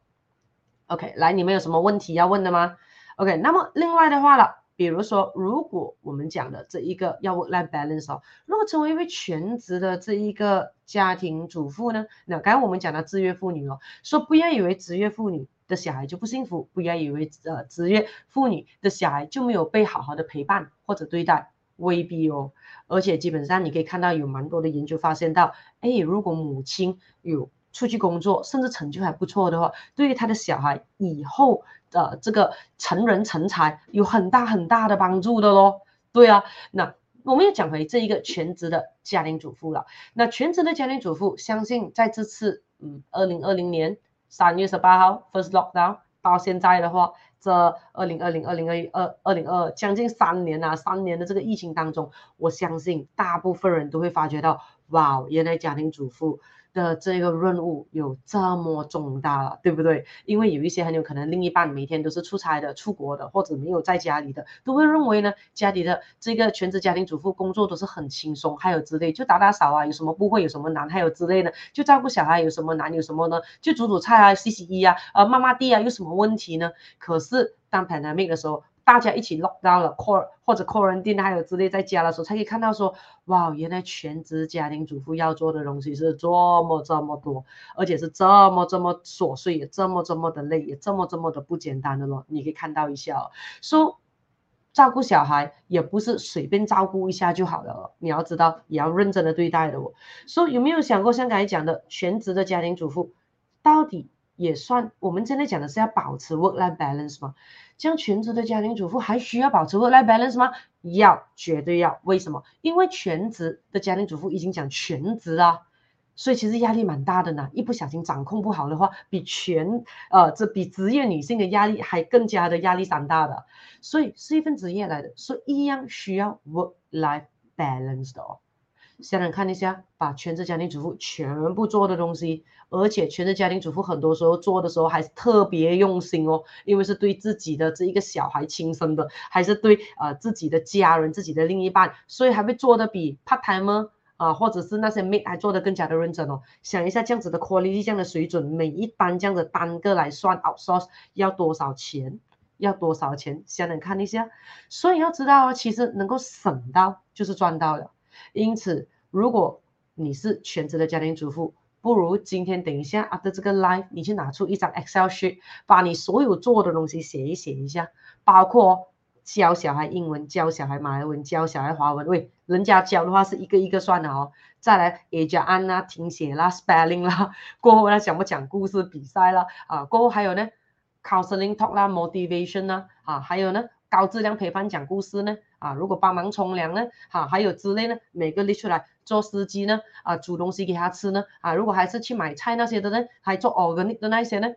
OK，来，你们有什么问题要问的吗？OK，那么另外的话了，比如说，如果我们讲的这一个要不赖 balance 哦，如果成为一位全职的这一个家庭主妇呢，那刚刚我们讲的职业妇女哦，说不要以为职业妇女的小孩就不幸福，不要以为呃职业妇女的小孩就没有被好好的陪伴或者对待，未必哦。而且基本上你可以看到有蛮多的研究发现到，哎，如果母亲有出去工作，甚至成就还不错的话，对于他的小孩以后呃这个成人成才有很大很大的帮助的喽。对啊，那我们也讲回这一个全职的家庭主妇了。那全职的家庭主妇，相信在这次嗯，二零二零年三月十八号 first lockdown 到现在的话，这二零二零、二零二一、二二零二二将近三年啊，三年的这个疫情当中，我相信大部分人都会发觉到，哇，原来家庭主妇。的这个任务有这么重大了，对不对？因为有一些很有可能另一半每天都是出差的、出国的，或者没有在家里的，都会认为呢，家里的这个全职家庭主妇工作都是很轻松，还有之类，就打打扫啊，有什么不会，有什么难，还有之类的，就照顾小孩有什么难，有什么呢？就煮煮菜啊、洗洗衣啊、呃抹抹地啊，有什么问题呢？可是当 pandemic 的时候。大家一起 lock 到了，core 或者 quarantine 还有之类在家的时候，才可以看到说，哇，原来全职家庭主妇要做的东西是这么这么多，而且是这么这么琐碎，也这么这么的累，也这么这么的不简单的咯。你可以看到一下哦，说照顾小孩也不是随便照顾一下就好了，你要知道也要认真的对待的哦。说有没有想过，像刚才讲的全职的家庭主妇，到底也算我们真的讲的是要保持 work-life balance 吗？像全职的家庭主妇还需要保持 work-life balance 吗？要，绝对要。为什么？因为全职的家庭主妇已经讲全职啊，所以其实压力蛮大的呢。一不小心掌控不好的话，比全呃这比职业女性的压力还更加的压力山大的。所以是一份职业来的，所以一样需要 work-life balance 的哦。想想看一下，把全职家庭主妇全部做的东西，而且全职家庭主妇很多时候做的时候还是特别用心哦，因为是对自己的这一个小孩亲生的，还是对呃自己的家人、自己的另一半，所以还会做的比 part timer 啊，或者是那些 maid 还做的更加的认真哦。想一下这样子的 quality，这样的水准，每一单这样子单个来算 outsource 要多少钱？要多少钱？想想看一下。所以要知道哦，其实能够省到就是赚到了。因此，如果你是全职的家庭主妇，不如今天等一下 after 这个 live，你去拿出一张 Excel sheet，把你所有做的东西写一写一下，包括教小孩英文、教小孩马来文、教小孩华文。喂，人家教的话是一个一个算的哦。再来 ejaan 啦、听写啦、spelling 啦，过后呢讲不讲故事比赛啦，啊，过后还有呢 counseling talk 啦、motivation 啦，啊，还有呢。高质量陪伴讲故事呢？啊，如果帮忙冲凉呢？啊，还有之类呢？每个列出来做司机呢？啊，煮东西给他吃呢？啊，如果还是去买菜那些的呢？还做 organic 的那些呢？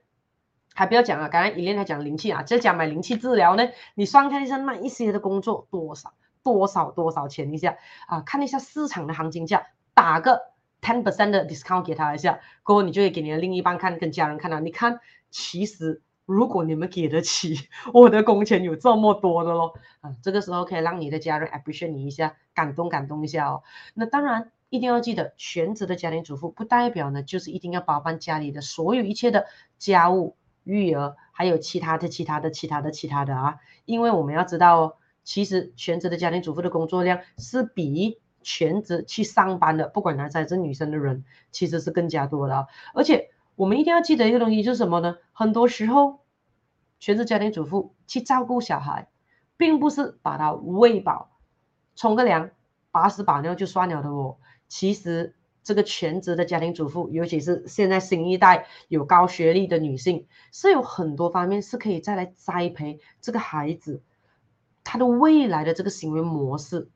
还不要讲啊，刚才伊莲还讲灵气啊，在讲买灵气治疗呢？你算看一下那一些的工作多少多少多少钱一下啊？看一下市场的行情价，打个 ten percent 的 discount 给他一下，过后你就会给你的另一半看，跟家人看到，你看其实。如果你们给得起，我的工钱有这么多的咯，啊，这个时候可以让你的家人 appreciate 你一下，感动感动一下哦。那当然一定要记得，全职的家庭主妇不代表呢，就是一定要包办家里的所有一切的家务、育儿，还有其他的、其他的、其他的、其他的啊。因为我们要知道哦，其实全职的家庭主妇的工作量是比全职去上班的，不管男生还是女生的人，其实是更加多的，啊而且。我们一定要记得一个东西，就是什么呢？很多时候，全职家庭主妇去照顾小孩，并不是把他喂饱、冲个凉、把屎把尿就算了的哦。其实，这个全职的家庭主妇，尤其是现在新一代有高学历的女性，是有很多方面是可以再来栽培这个孩子，他的未来的这个行为模式。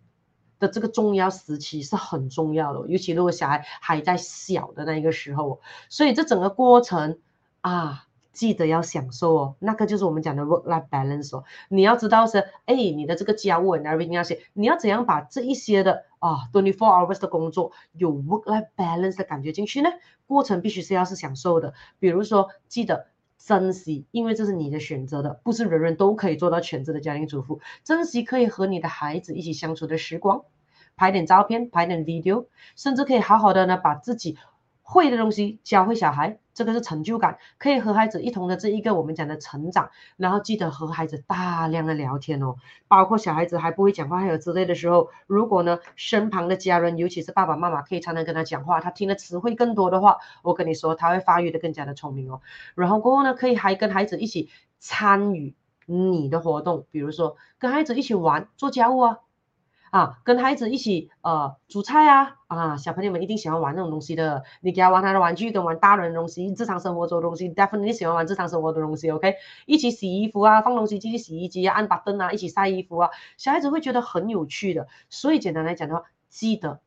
的这个重要时期是很重要的，尤其如果小孩还在小的那个时候，所以这整个过程啊，记得要享受哦，那个就是我们讲的 work-life balance 哦。你要知道是，哎，你的这个家务 and everything 那些，你要怎样把这一些的啊 twenty four hours 的工作有 work-life balance 的感觉进去呢？过程必须是要是享受的，比如说记得珍惜，因为这是你的选择的，不是人人都可以做到全职的家庭主妇。珍惜可以和你的孩子一起相处的时光，拍点照片，拍点 video，甚至可以好好的呢把自己。会的东西教会小孩，这个是成就感，可以和孩子一同的这一个我们讲的成长，然后记得和孩子大量的聊天哦，包括小孩子还不会讲话还有之类的时候，如果呢身旁的家人，尤其是爸爸妈妈，可以常常跟他讲话，他听的词汇更多的话，我跟你说他会发育的更加的聪明哦。然后过后呢，可以还跟孩子一起参与你的活动，比如说跟孩子一起玩做家务啊。啊，跟孩子一起呃煮菜啊啊，小朋友们一定喜欢玩那种东西的。你给他玩他的玩具，跟玩大人的东西，日常生活中的东西，definitely 喜欢玩日常生活的东西。OK，一起洗衣服啊，放东西进去洗衣机啊，按把灯啊，一起晒衣服啊，小孩子会觉得很有趣的。所以简单来讲的话，记得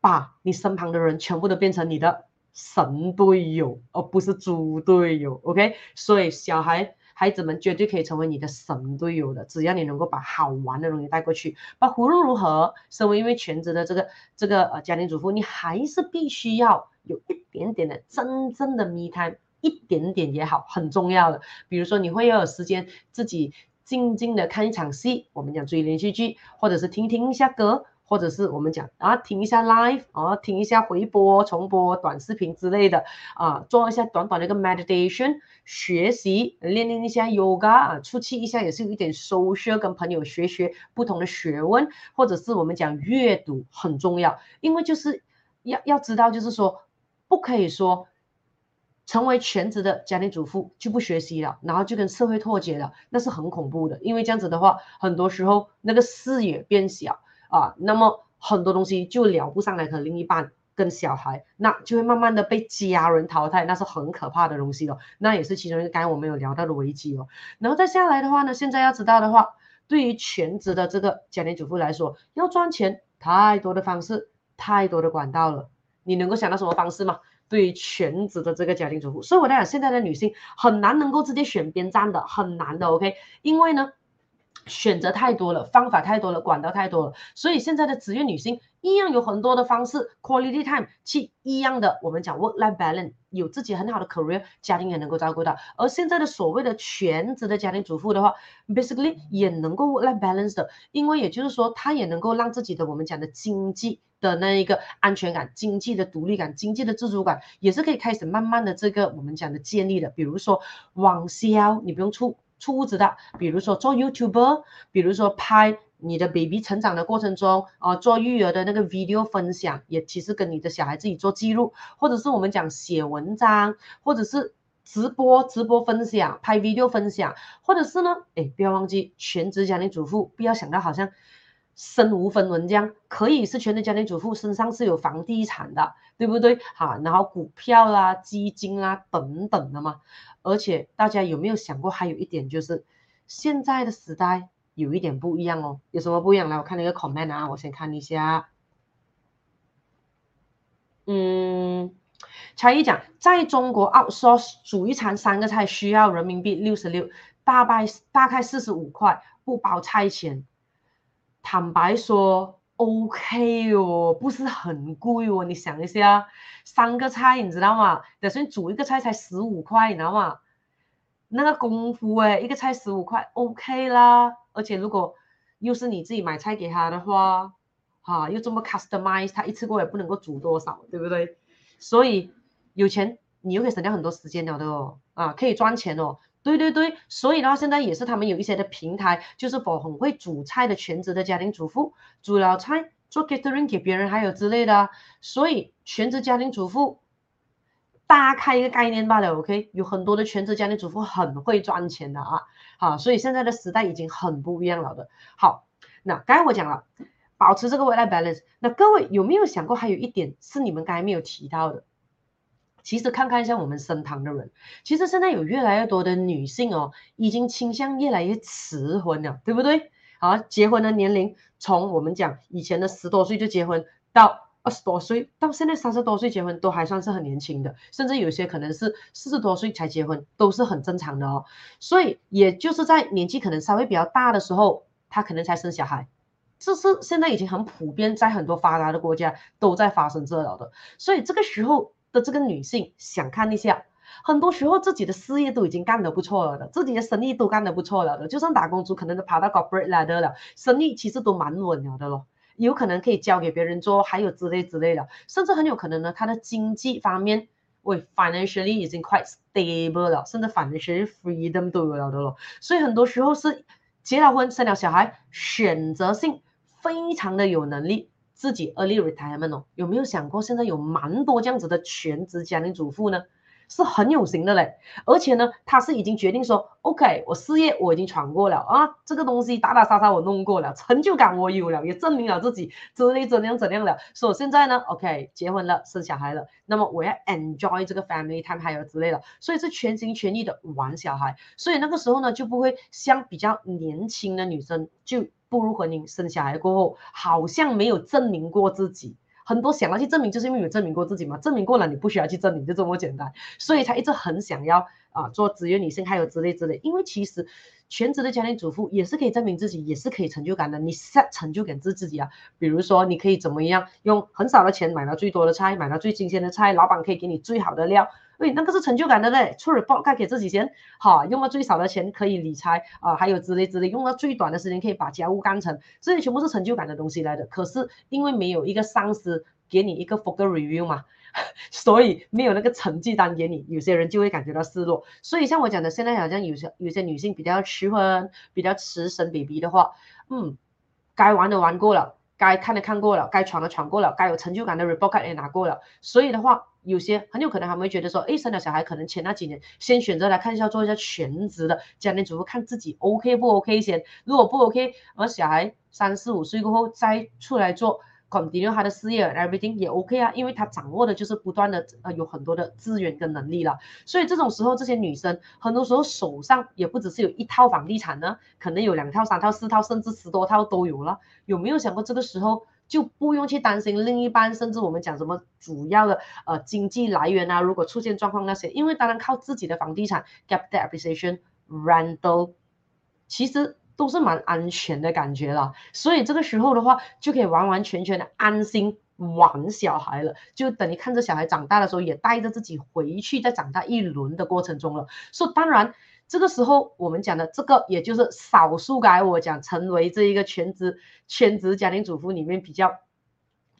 把你身旁的人全部都变成你的神队友，而不是猪队友。OK，所以小孩。孩子们绝对可以成为你的神队友的，只要你能够把好玩的东西带过去。那无论如何，身为一位全职的这个这个呃家庭主妇，你还是必须要有一点点的真正的 me time，一点点也好，很重要的。比如说，你会要有时间自己静静的看一场戏，我们讲追连续剧，或者是听听一下歌。或者是我们讲啊，听一下 live 啊，听一下回播、重播、短视频之类的啊，做一下短短的一个 meditation，学习练练一下 yoga 啊，出去一下也是有一点 social，跟朋友学学不同的学问，或者是我们讲阅读很重要，因为就是要要知道，就是说不可以说成为全职的家庭主妇就不学习了，然后就跟社会脱节了，那是很恐怖的，因为这样子的话，很多时候那个视野变小。啊，那么很多东西就聊不上来，和另一半跟小孩，那就会慢慢的被家人淘汰，那是很可怕的东西了。那也是其中一个刚才我们有聊到的危机哦。然后再下来的话呢，现在要知道的话，对于全职的这个家庭主妇来说，要赚钱太多的方式，太多的管道了。你能够想到什么方式吗？对于全职的这个家庭主妇，所以我在讲，现在的女性很难能够直接选边站的，很难的。OK，因为呢。选择太多了，方法太多了，管道太多了，所以现在的职业女性一样有很多的方式，quality time 去一样的，我们讲 work-life balance，有自己很好的 career，家庭也能够照顾到。而现在的所谓的全职的家庭主妇的话，basically 也能够 work-life balance 的，因为也就是说，她也能够让自己的我们讲的经济的那一个安全感、经济的独立感、经济的自主感，也是可以开始慢慢的这个我们讲的建立的。比如说网销，你不用出。出屋子的，比如说做 YouTuber，比如说拍你的 baby 成长的过程中，啊、做育儿的那个 video 分享，也其实跟你的小孩自己做记录，或者是我们讲写文章，或者是直播直播分享，拍 video 分享，或者是呢，哎，不要忘记全职家庭主妇，不要想到好像。身无分文这样，可以是全职家庭主妇，身上是有房地产的，对不对？好，然后股票啦、基金啦等等的嘛。而且大家有没有想过，还有一点就是，现在的时代有一点不一样哦。有什么不一样？来，我看那个 comment 啊，我先看一下。嗯，才一讲，在中国 outsource 煮一餐三个菜需要人民币六十六，大概大概四十五块，不包菜钱。坦白说，OK 哦，不是很贵哦。你想一下，三个菜你知道吗？等于煮一个菜才十五块，你知道吗？那个功夫诶，一个菜十五块，OK 啦。而且如果又是你自己买菜给他的话，哈、又这么 customize，他一次过也不能够煮多少，对不对？所以有钱你又可以省掉很多时间了的哦，啊，可以赚钱哦。对对对，所以的话，现在也是他们有一些的平台，就是否很会煮菜的全职的家庭主妇，煮了菜做 catering 给别人，还有之类的。所以全职家庭主妇大开一个概念罢了，OK？有很多的全职家庭主妇很会赚钱的啊，好，所以现在的时代已经很不一样了的。好，那刚才我讲了，保持这个 work-life balance，那各位有没有想过，还有一点是你们刚才没有提到的？其实看看一下我们身旁的人，其实现在有越来越多的女性哦，已经倾向越来越迟婚了，对不对？好，结婚的年龄从我们讲以前的十多岁就结婚，到二十多岁到现在三十多岁结婚都还算是很年轻的，甚至有些可能是四十多岁才结婚都是很正常的哦。所以也就是在年纪可能稍微比较大的时候，她可能才生小孩，这是现在已经很普遍，在很多发达的国家都在发生这样的。所以这个时候的这个女性想看一下，很多时候自己的事业都已经干得不错了的，自己的生意都干得不错了的，就算打工族可能都爬到 corporate ladder 了，生意其实都蛮稳了的咯。有可能可以交给别人做，还有之类之类的，甚至很有可能呢，他的经济方面，喂，financially 已经 quite stable 了，甚至 financial freedom 都有了的咯。所以很多时候是结了婚，生了小孩，选择性非常的有能力，自己 early retirement 哦。有没有想过，现在有蛮多这样子的全职家庭主妇呢？是很有型的嘞，而且呢，他是已经决定说，OK，我事业我已经闯过了啊，这个东西打打杀杀我弄过了，成就感我有了，也证明了自己之类怎样怎样了。所以现在呢，OK，结婚了，生小孩了，那么我要 enjoy 这个 family time 还有之类的，所以是全心全意的玩小孩。所以那个时候呢，就不会像比较年轻的女生就步入婚姻生小孩过后，好像没有证明过自己。很多想要去证明，就是因为有证明过自己嘛，证明过了你不需要去证明，就这么简单。所以他一直很想要啊做职业女性，还有之类之类。因为其实全职的家庭主妇也是可以证明自己，也是可以成就感的。你 set 成就感自自己啊，比如说你可以怎么样用很少的钱买到最多的菜，买到最新鲜的菜，老板可以给你最好的料。对，那个是成就感的嘞，出 report 该给自己钱，好，用了最少的钱可以理财啊，还有之类之类，用了最短的时间可以把家务干成，这些全部是成就感的东西来的。可是因为没有一个上司给你一个 full review 嘛，所以没有那个成绩单给你，有些人就会感觉到失落。所以像我讲的，现在好像有些有些女性比较迟婚，比较迟生 baby 的话，嗯，该玩的玩过了。该看的看过了，该闯的闯过了，该有成就感的 report 也拿过了，所以的话，有些很有可能他们会觉得说，诶，生了小孩，可能前那几年先选择来看一下做一下全职的家庭主妇，看自己 OK 不 OK 先，如果不 OK，而小孩三四五岁过后再出来做。continue 他的事业，everything 也 OK 啊，因为他掌握的就是不断的呃有很多的资源跟能力了，所以这种时候这些女生很多时候手上也不只是有一套房地产呢，可能有两套、三套、四套，甚至十多套都有了。有没有想过这个时候就不用去担心另一半，甚至我们讲什么主要的呃经济来源啊，如果出现状况那些，因为当然靠自己的房地产，gap depreciation rental，其实。都是蛮安全的感觉了，所以这个时候的话，就可以完完全全的安心玩小孩了。就等于看着小孩长大的时候，也带着自己回去再长大一轮的过程中了。所以当然，这个时候我们讲的这个，也就是少数该我讲成为这一个全职全职家庭主妇里面比较。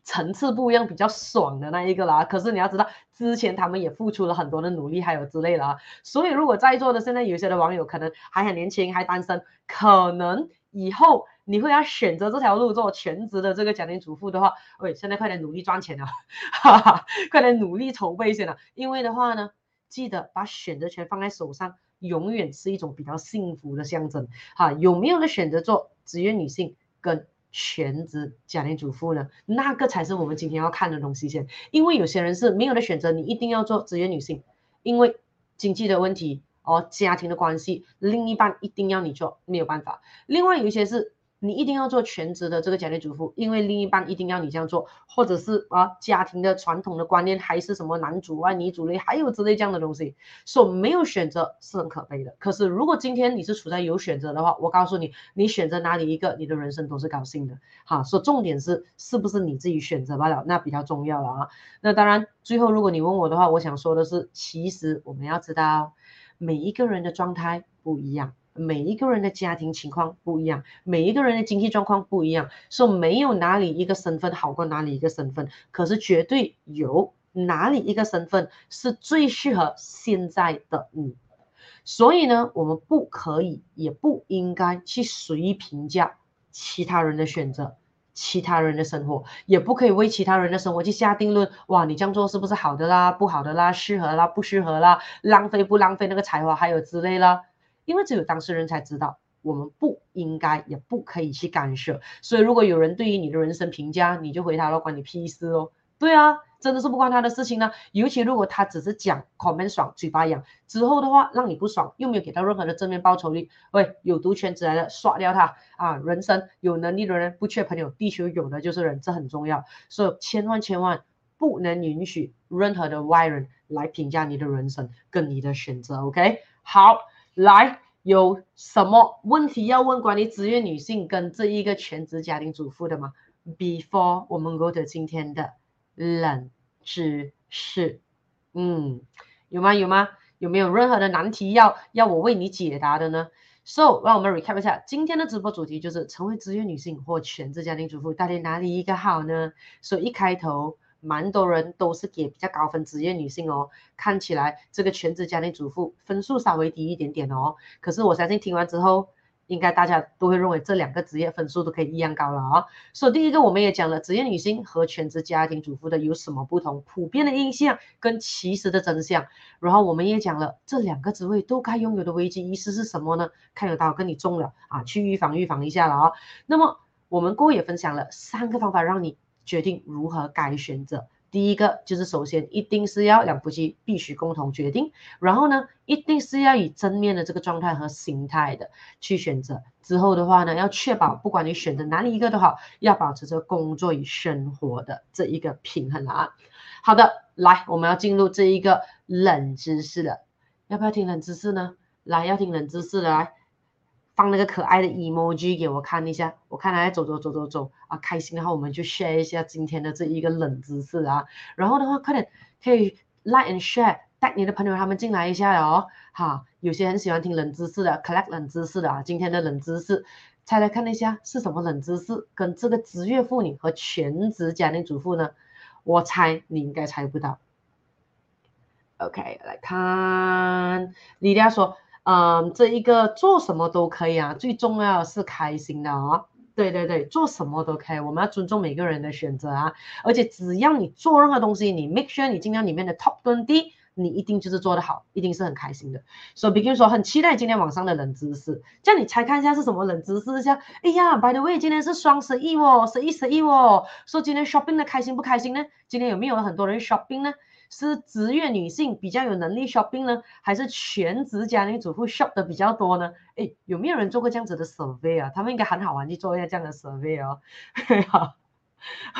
层次不一样，比较爽的那一个啦。可是你要知道，之前他们也付出了很多的努力，还有之类的啊。所以如果在座的现在有些的网友可能还很年轻，还单身，可能以后你会要选择这条路做全职的这个家庭主妇的话，喂，现在快点努力赚钱啊，哈哈，快点努力筹备先了。因为的话呢，记得把选择权放在手上，永远是一种比较幸福的象征。哈，有没有的选择做职业女性跟？全职家庭主妇呢，那个才是我们今天要看的东西先。因为有些人是没有的选择，你一定要做职业女性，因为经济的问题哦，家庭的关系，另一半一定要你做，没有办法。另外有一些是。你一定要做全职的这个家庭主妇，因为另一半一定要你这样做，或者是啊家庭的传统的观念，还是什么男主外女主内，还有之类这样的东西，所以没有选择是很可悲的。可是如果今天你是处在有选择的话，我告诉你，你选择哪里一个，你的人生都是高兴的。好，所以重点是是不是你自己选择罢了，那比较重要了啊。那当然，最后如果你问我的话，我想说的是，其实我们要知道每一个人的状态不一样。每一个人的家庭情况不一样，每一个人的经济状况不一样，说没有哪里一个身份好过哪里一个身份，可是绝对有哪里一个身份是最适合现在的你。所以呢，我们不可以也不应该去随意评价其他人的选择，其他人的生活，也不可以为其他人的生活去下定论。哇，你这样做是不是好的啦？不好的啦？适合啦？不适合啦？浪费不浪费那个才华？还有之类啦。因为只有当事人才知道，我们不应该也不可以去干涉。所以，如果有人对于你的人生评价，你就回答了，关你屁事哦。对啊，真的是不关他的事情呢。尤其如果他只是讲 comment 爽，嘴巴痒之后的话，让你不爽，又没有给到任何的正面报酬率，喂，有毒圈子来的，刷掉他啊！人生有能力的人不缺朋友，地球有的就是人，这很重要，所以千万千万不能允许任何的外人来评价你的人生跟你的选择。OK，好，来，有什么问题要问关于职业女性跟这一个全职家庭主妇的吗？Before 我们 go to 今天的。冷知识，嗯，有吗？有吗？有没有任何的难题要要我为你解答的呢？So，让我们 recap 一下今天的直播主题，就是成为职业女性或全职家庭主妇，到底哪里一个好呢？所以一开头，蛮多人都是给比较高分职业女性哦，看起来这个全职家庭主妇分数稍微低一点点哦。可是我相信听完之后。应该大家都会认为这两个职业分数都可以一样高了啊。所以第一个我们也讲了职业女性和全职家庭主妇的有什么不同，普遍的印象跟其实的真相。然后我们也讲了这两个职位都该拥有的危机意识是什么呢？看有刀跟你中了啊，去预防预防一下了啊。那么我们过后也分享了三个方法，让你决定如何该选择。第一个就是首先一定是要两夫妻必须共同决定，然后呢，一定是要以正面的这个状态和心态的去选择。之后的话呢，要确保不管你选择哪里一个都好，要保持着工作与生活的这一个平衡啊。好的，来，我们要进入这一个冷知识了，要不要听冷知识呢？来，要听冷知识的来。放那个可爱的 emoji 给我看一下，我看他在走走走走走啊，开心的话我们就 share 一下今天的这一个冷知识啊，然后的话快点可以 like and share，带你的朋友他们进来一下哦，哈，有些很喜欢听冷知识的，collect 冷知识的啊，今天的冷知识，猜猜看一下是什么冷知识，跟这个职业妇女和全职家庭主妇呢？我猜你应该猜不到。OK，来看，李佳说。嗯，这一个做什么都可以啊，最重要是开心的、哦。对对对，做什么都可以，我们要尊重每个人的选择啊。而且只要你做任何东西，你 make sure 你尽量里面的 top 20，你一定就是做得好，一定是很开心的。所以，比如说很期待今天晚上的冷知识，叫你猜看一下是什么冷知识？像，哎呀，by the way，今天是双十一哦，十一十一哦，说今天 shopping 的开心不开心呢？今天有没有很多人 shopping 呢？是职业女性比较有能力 shopping 呢，还是全职家庭主妇 shop 的比较多呢？诶，有没有人做过这样子的 survey 啊？他们应该很好玩去做一下这样的 survey 哦。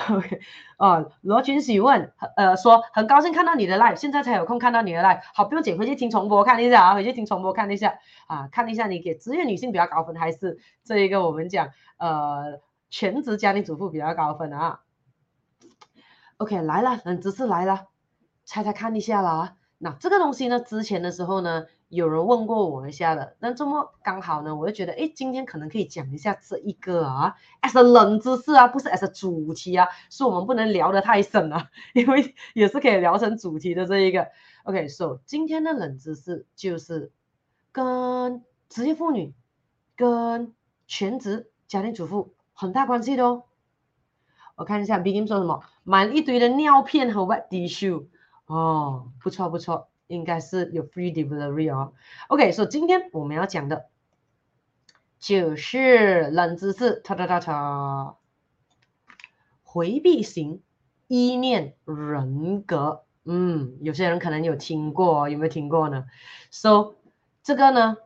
OK，哦，罗群喜问，呃，说很高兴看到你的 live，现在才有空看到你的 live，好，不用紧，回去听重播看一下啊，回去听重播看一下啊，看一下你给职业女性比较高分，还是这一个我们讲呃全职家庭主妇比较高分啊？OK，来了，冷知识来了。猜猜看一下啦，那这个东西呢，之前的时候呢，有人问过我一下的，那这么刚好呢，我就觉得，诶，今天可能可以讲一下这一个啊，as a 冷知识啊，不是 as a 主题啊，是我们不能聊得太深啊，因为也是可以聊成主题的这一个。OK，so 今天的冷知识就是跟职业妇女跟全职家庭主妇很大关系的哦。我看一下 Begin 说什么，买了一堆的尿片和 wet tissue。哦，不错不错，应该是有 free delivery 哦。OK，所以今天我们要讲的，就是冷知识，哒哒哒哒，回避型依恋人格。嗯，有些人可能有听过，有没有听过呢？So 这个呢，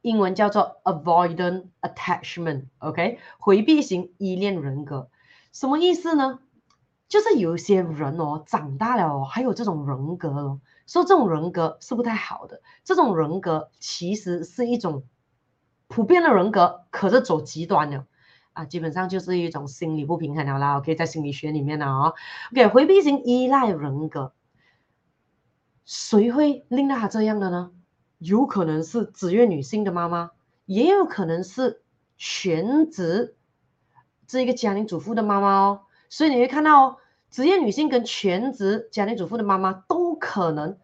英文叫做 avoidant attachment。OK，回避型依恋人格，什么意思呢？就是有一些人哦，长大了哦，还有这种人格哦，说这种人格是不太好的。这种人格其实是一种普遍的人格，可是走极端了啊，基本上就是一种心理不平衡了啦。OK，在心理学里面呢啊，OK，回避型依赖人格，谁会令到他这样的呢？有可能是职业女性的妈妈，也有可能是全职这一个家庭主妇的妈妈哦。所以你会看到哦，职业女性跟全职家庭主妇的妈妈都可能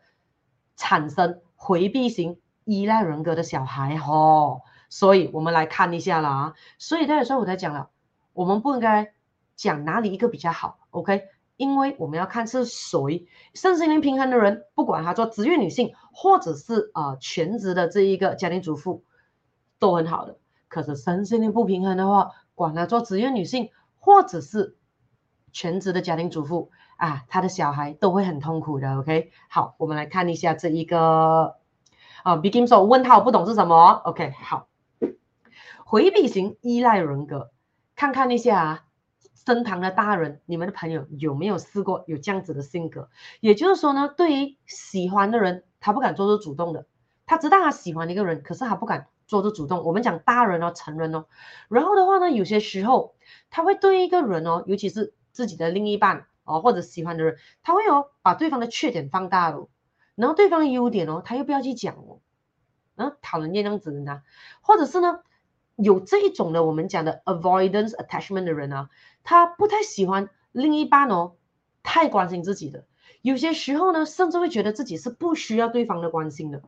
产生回避型依赖人格的小孩哦。所以我们来看一下啦。所以有时候我才讲了，我们不应该讲哪里一个比较好，OK？因为我们要看是谁身心灵平衡的人，不管他做职业女性或者是呃全职的这一个家庭主妇，都很好的。可是身心灵不平衡的话，管他做职业女性或者是全职的家庭主妇啊，他的小孩都会很痛苦的。OK，好，我们来看一下这一个啊，Begin 说问号不懂是什么？OK，好，回避型依赖人格，看看一下啊，身旁的大人，你们的朋友有没有试过有这样子的性格？也就是说呢，对于喜欢的人，他不敢做出主动的，他知道他喜欢一个人，可是他不敢做出主动。我们讲大人哦，成人哦，然后的话呢，有些时候他会对一个人哦，尤其是自己的另一半。哦，或者喜欢的人，他会有把对方的缺点放大了，然后对方的优点哦，他又不要去讲哦，嗯，讨人厌这样子的呢，或者是呢，有这一种的我们讲的 avoidance attachment 的人啊，他不太喜欢另一半哦，太关心自己的，有些时候呢，甚至会觉得自己是不需要对方的关心的，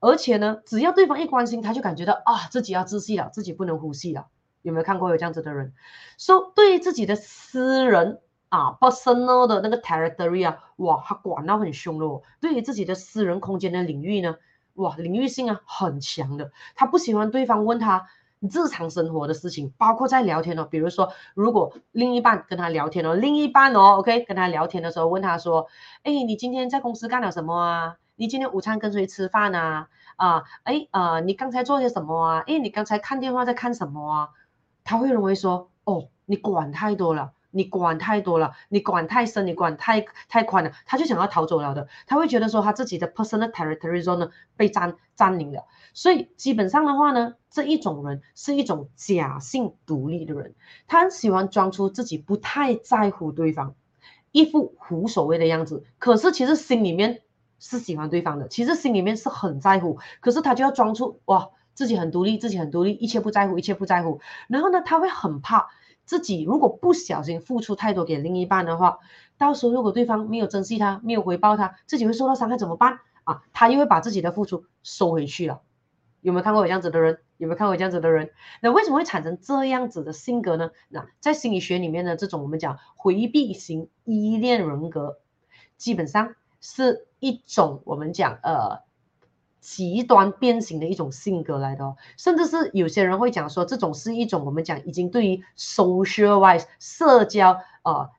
而且呢，只要对方一关心，他就感觉到啊，自己要窒息了，自己不能呼吸了，有没有看过有这样子的人？说、so, 对于自己的私人。啊，personal 的那个 territory 啊，哇，他管到很凶的哦。对于自己的私人空间的领域呢，哇，领域性啊很强的。他不喜欢对方问他日常生活的事情，包括在聊天哦。比如说，如果另一半跟他聊天哦，另一半哦，OK，跟他聊天的时候问他说，哎，你今天在公司干了什么啊？你今天午餐跟谁吃饭啊？啊，哎，呃，你刚才做些什么啊？哎，你刚才看电话在看什么啊？他会认为说，哦，你管太多了。你管太多了，你管太深，你管太太宽了，他就想要逃走了的。他会觉得说他自己的 personal territory zone 呢被占占领了。所以基本上的话呢，这一种人是一种假性独立的人，他很喜欢装出自己不太在乎对方，一副无所谓的样子。可是其实心里面是喜欢对方的，其实心里面是很在乎。可是他就要装出哇自己很独立，自己很独立，一切不在乎，一切不在乎。然后呢，他会很怕。自己如果不小心付出太多给另一半的话，到时候如果对方没有珍惜他，没有回报他，自己会受到伤害怎么办啊？他又会把自己的付出收回去了。有没有看过有这样子的人？有没有看过有这样子的人？那为什么会产生这样子的性格呢？那在心理学里面呢，这种我们讲回避型依恋人格，基本上是一种我们讲呃。极端变形的一种性格来的哦，甚至是有些人会讲说，这种是一种我们讲已经对于 socialize 社交呃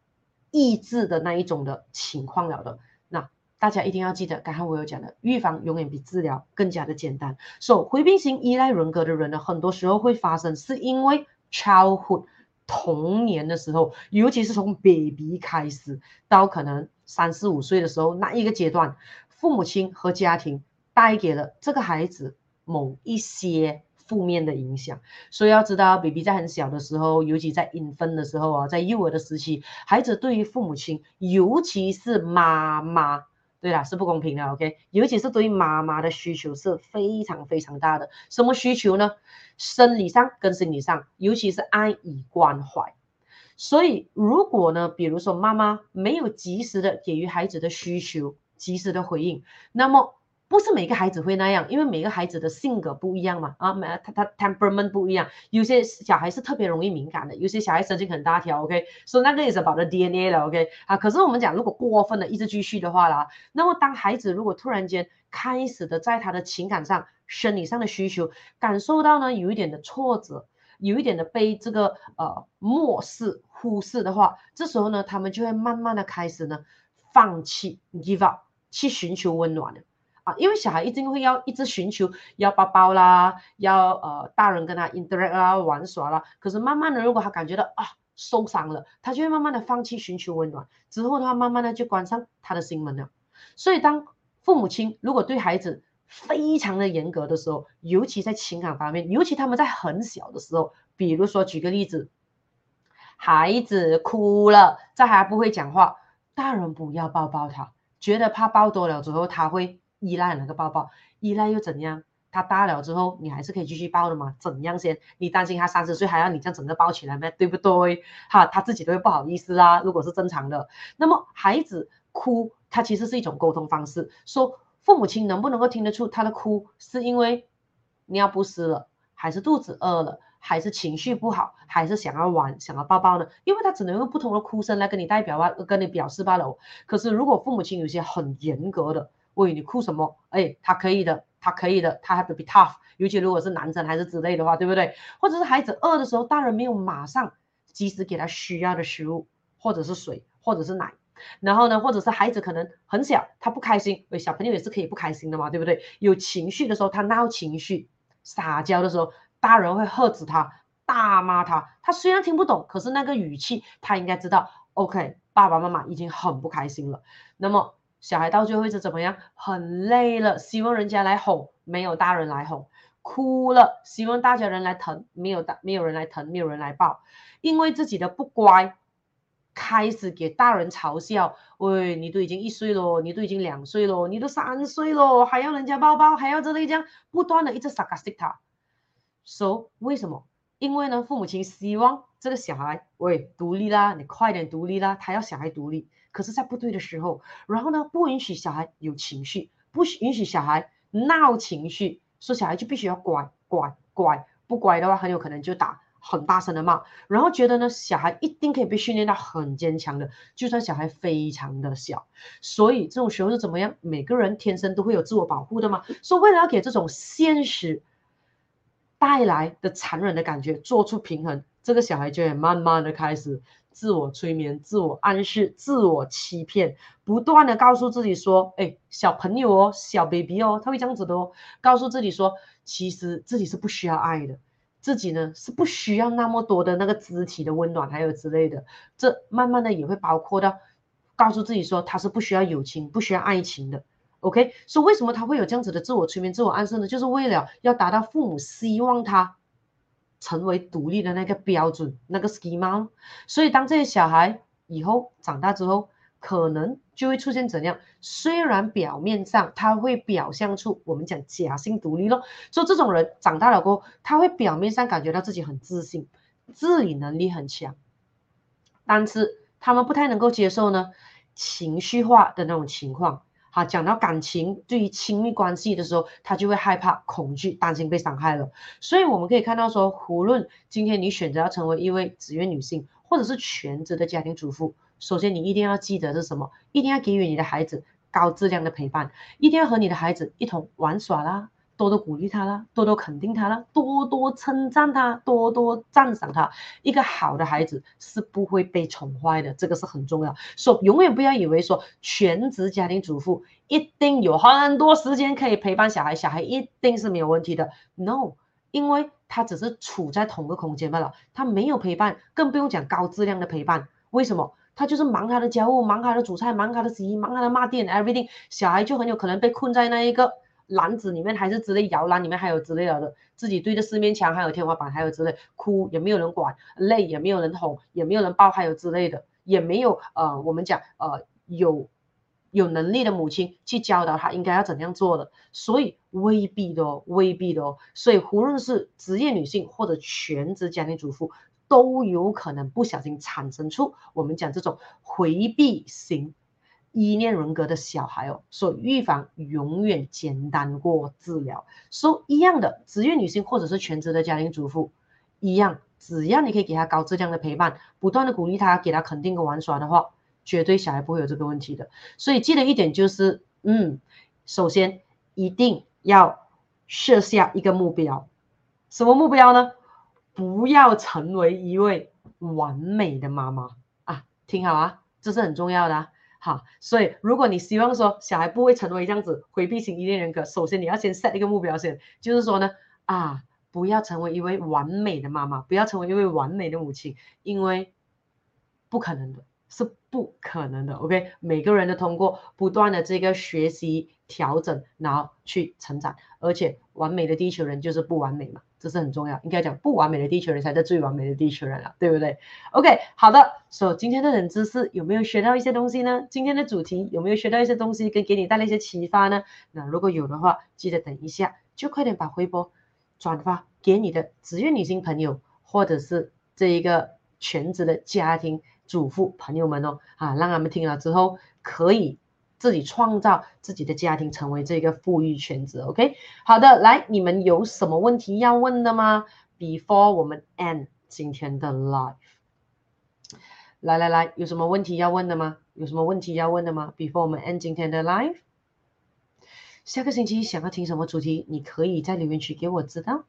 抑制的那一种的情况了的。那大家一定要记得，刚才我有讲的，预防永远比治疗更加的简单。所以回避型依赖人格的人呢，很多时候会发生，是因为 childhood 童年的时候，尤其是从 baby 开始到可能三四五岁的时候那一个阶段，父母亲和家庭。带给了这个孩子某一些负面的影响，所以要知道，baby 在很小的时候，尤其在 infant 的时候啊，在幼儿的时期，孩子对于父母亲，尤其是妈妈，对啦，是不公平的，OK，尤其是对于妈妈的需求是非常非常大的。什么需求呢？生理上跟心理上，尤其是爱与关怀。所以，如果呢，比如说妈妈没有及时的给予孩子的需求，及时的回应，那么。不是每个孩子会那样，因为每个孩子的性格不一样嘛，啊，每他他 temperament 不一样，有些小孩是特别容易敏感的，有些小孩神经很大条，OK，所以那个也是 about the DNA 了，OK，啊，可是我们讲如果过分的一直继续的话啦，那么当孩子如果突然间开始的在他的情感上、生理上的需求感受到呢有一点的挫折，有一点的被这个呃漠视、忽视的话，这时候呢他们就会慢慢的开始呢放弃 give up 去寻求温暖。的。啊，因为小孩一定会要一直寻求要抱抱啦，要呃大人跟他 interact 啦，玩耍啦。可是慢慢的，如果他感觉到啊受伤了，他就会慢慢的放弃寻求温暖，之后的话慢慢的就关上他的心门了。所以当父母亲如果对孩子非常的严格的时候，尤其在情感方面，尤其他们在很小的时候，比如说举个例子，孩子哭了，在还不会讲话，大人不要抱抱他，觉得怕抱多了之后他会。依赖那个抱抱，依赖又怎样？他大了之后，你还是可以继续抱的嘛？怎样先？你担心他三十岁还要你这样整个抱起来吗？对不对？哈，他自己都会不好意思啦。如果是正常的，那么孩子哭，他其实是一种沟通方式。说父母亲能不能够听得出他的哭是因为尿不湿了，还是肚子饿了，还是情绪不好，还是想要玩、想要抱抱呢？因为他只能用不同的哭声来跟你代表啊，跟你表示罢了。可是如果父母亲有些很严格的，喂，你哭什么？哎，他可以的，他可以的，他还 be tough。尤其如果是男生还是之类的话，对不对？或者是孩子饿的时候，大人没有马上及时给他需要的食物，或者是水，或者是奶，然后呢，或者是孩子可能很小，他不开心，小朋友也是可以不开心的嘛，对不对？有情绪的时候，他闹情绪，撒娇的时候，大人会喝止他，大骂他。他虽然听不懂，可是那个语气，他应该知道。OK，爸爸妈妈已经很不开心了。那么小孩到最后是怎么样？很累了，希望人家来哄，没有大人来哄，哭了，希望大家人来疼，没有大没有人来疼，没有人来抱，因为自己的不乖。开始给大人嘲笑，喂，你都已经一岁了，你都已经两岁了，你都三岁了，还要人家抱抱，还要这类这样，不断的一直 sarcastic 他。So 为什么？因为呢，父母亲希望这个小孩，喂，独立啦，你快点独立啦，他要小孩独立。可是，在不对的时候，然后呢，不允许小孩有情绪，不允许小孩闹情绪，说小孩就必须要乖乖乖，不乖的话，很有可能就打。很大声的骂，然后觉得呢，小孩一定可以被训练到很坚强的，就算小孩非常的小。所以这种时候是怎么样？每个人天生都会有自我保护的嘛。所以为了要给这种现实带来的残忍的感觉做出平衡，这个小孩就会慢慢的开始自我催眠、自我暗示、自我欺骗，不断的告诉自己说：“哎，小朋友哦，小 baby 哦，他会这样子的哦。”告诉自己说，其实自己是不需要爱的。自己呢是不需要那么多的那个肢体的温暖，还有之类的，这慢慢的也会包括到告诉自己说他是不需要友情、不需要爱情的。OK，所以为什么他会有这样子的自我催眠、自我暗示呢？就是为了要达到父母希望他成为独立的那个标准、那个 schema。所以当这些小孩以后长大之后，可能就会出现怎样？虽然表面上他会表现出我们讲假性独立咯，所以这种人长大了过后，他会表面上感觉到自己很自信，自理能力很强，但是他们不太能够接受呢情绪化的那种情况。啊，讲到感情，对于亲密关系的时候，他就会害怕、恐惧、担心被伤害了。所以我们可以看到说，无论今天你选择要成为一位职业女性，或者是全职的家庭主妇。首先，你一定要记得是什么？一定要给予你的孩子高质量的陪伴，一定要和你的孩子一同玩耍啦，多多鼓励他啦，多多肯定他啦，多多称赞他，多多赞赏他。一个好的孩子是不会被宠坏的，这个是很重要。所以永远不要以为说全职家庭主妇一定有很多时间可以陪伴小孩，小孩一定是没有问题的。No，因为他只是处在同个空间罢了，他没有陪伴，更不用讲高质量的陪伴。为什么？他就是忙他的家务，忙他的煮菜，忙他的洗衣，忙他的骂店，everything。小孩就很有可能被困在那一个篮子里面，还是之类摇篮里面，还有之类的，自己对着四面墙，还有天花板，还有之类，哭也没有人管，累也没有人哄，也没有人抱，还有之类的，也没有呃，我们讲呃有有能力的母亲去教导他应该要怎样做的，所以未必的哦，未必的哦。所以无论是职业女性或者全职家庭主妇。都有可能不小心产生出我们讲这种回避型依恋人格的小孩哦，所以预防永远简单过治疗。所以一样的，职业女性或者是全职的家庭主妇一样，只要你可以给她高质量的陪伴，不断的鼓励她，给她肯定跟玩耍的话，绝对小孩不会有这个问题的。所以记得一点就是，嗯，首先一定要设下一个目标，什么目标呢？不要成为一位完美的妈妈啊，听好啊，这是很重要的。好，所以如果你希望说小孩不会成为这样子回避型依恋人格，首先你要先 set 一个目标先，就是说呢，啊，不要成为一位完美的妈妈，不要成为一位完美的母亲，因为不可能的，是不可能的。OK，每个人都通过不断的这个学习调整，然后去成长，而且完美的地球人就是不完美嘛。这是很重要，应该讲不完美的地球人才是最完美的地球人了，对不对？OK，好的，所以今天的冷知识有没有学到一些东西呢？今天的主题有没有学到一些东西，跟给你带来一些启发呢？那如果有的话，记得等一下就快点把微博转发给你的职业女性朋友，或者是这一个全职的家庭主妇朋友们哦，啊，让他们听了之后可以。自己创造自己的家庭，成为这个富裕圈子，OK？好的，来，你们有什么问题要问的吗？Before 我们 end 今天的 live，来来来，有什么问题要问的吗？有什么问题要问的吗？Before 我们 end 今天的 live，下个星期想要听什么主题，你可以在留言区给我知道。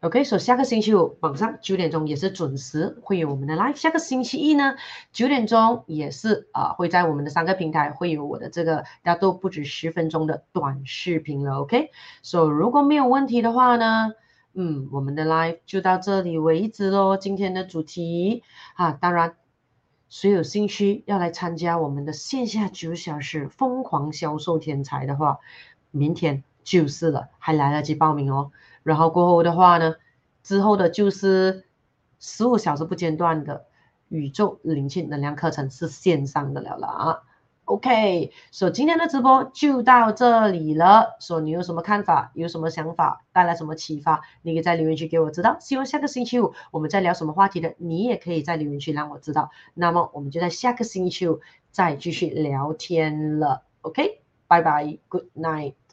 OK，所以下个星期五晚上九点钟也是准时会有我们的 live。下个星期一呢，九点钟也是啊，会在我们的三个平台会有我的这个大家都不止十分钟的短视频了。OK，所以如果没有问题的话呢，嗯，我们的 live 就到这里为止喽。今天的主题啊，当然，谁有兴趣要来参加我们的线下九小时疯狂销售天才的话，明天就是了，还来得及报名哦。然后过后的话呢，之后的就是十五小时不间断的宇宙灵气能量课程是线上的了了啊。OK，所以今天的直播就到这里了。说你有什么看法，有什么想法，带来什么启发，你可以在留言区给我知道。希望下个星期五我们再聊什么话题的，你也可以在留言区让我知道。那么我们就在下个星期五再继续聊天了。OK，拜拜，Good night。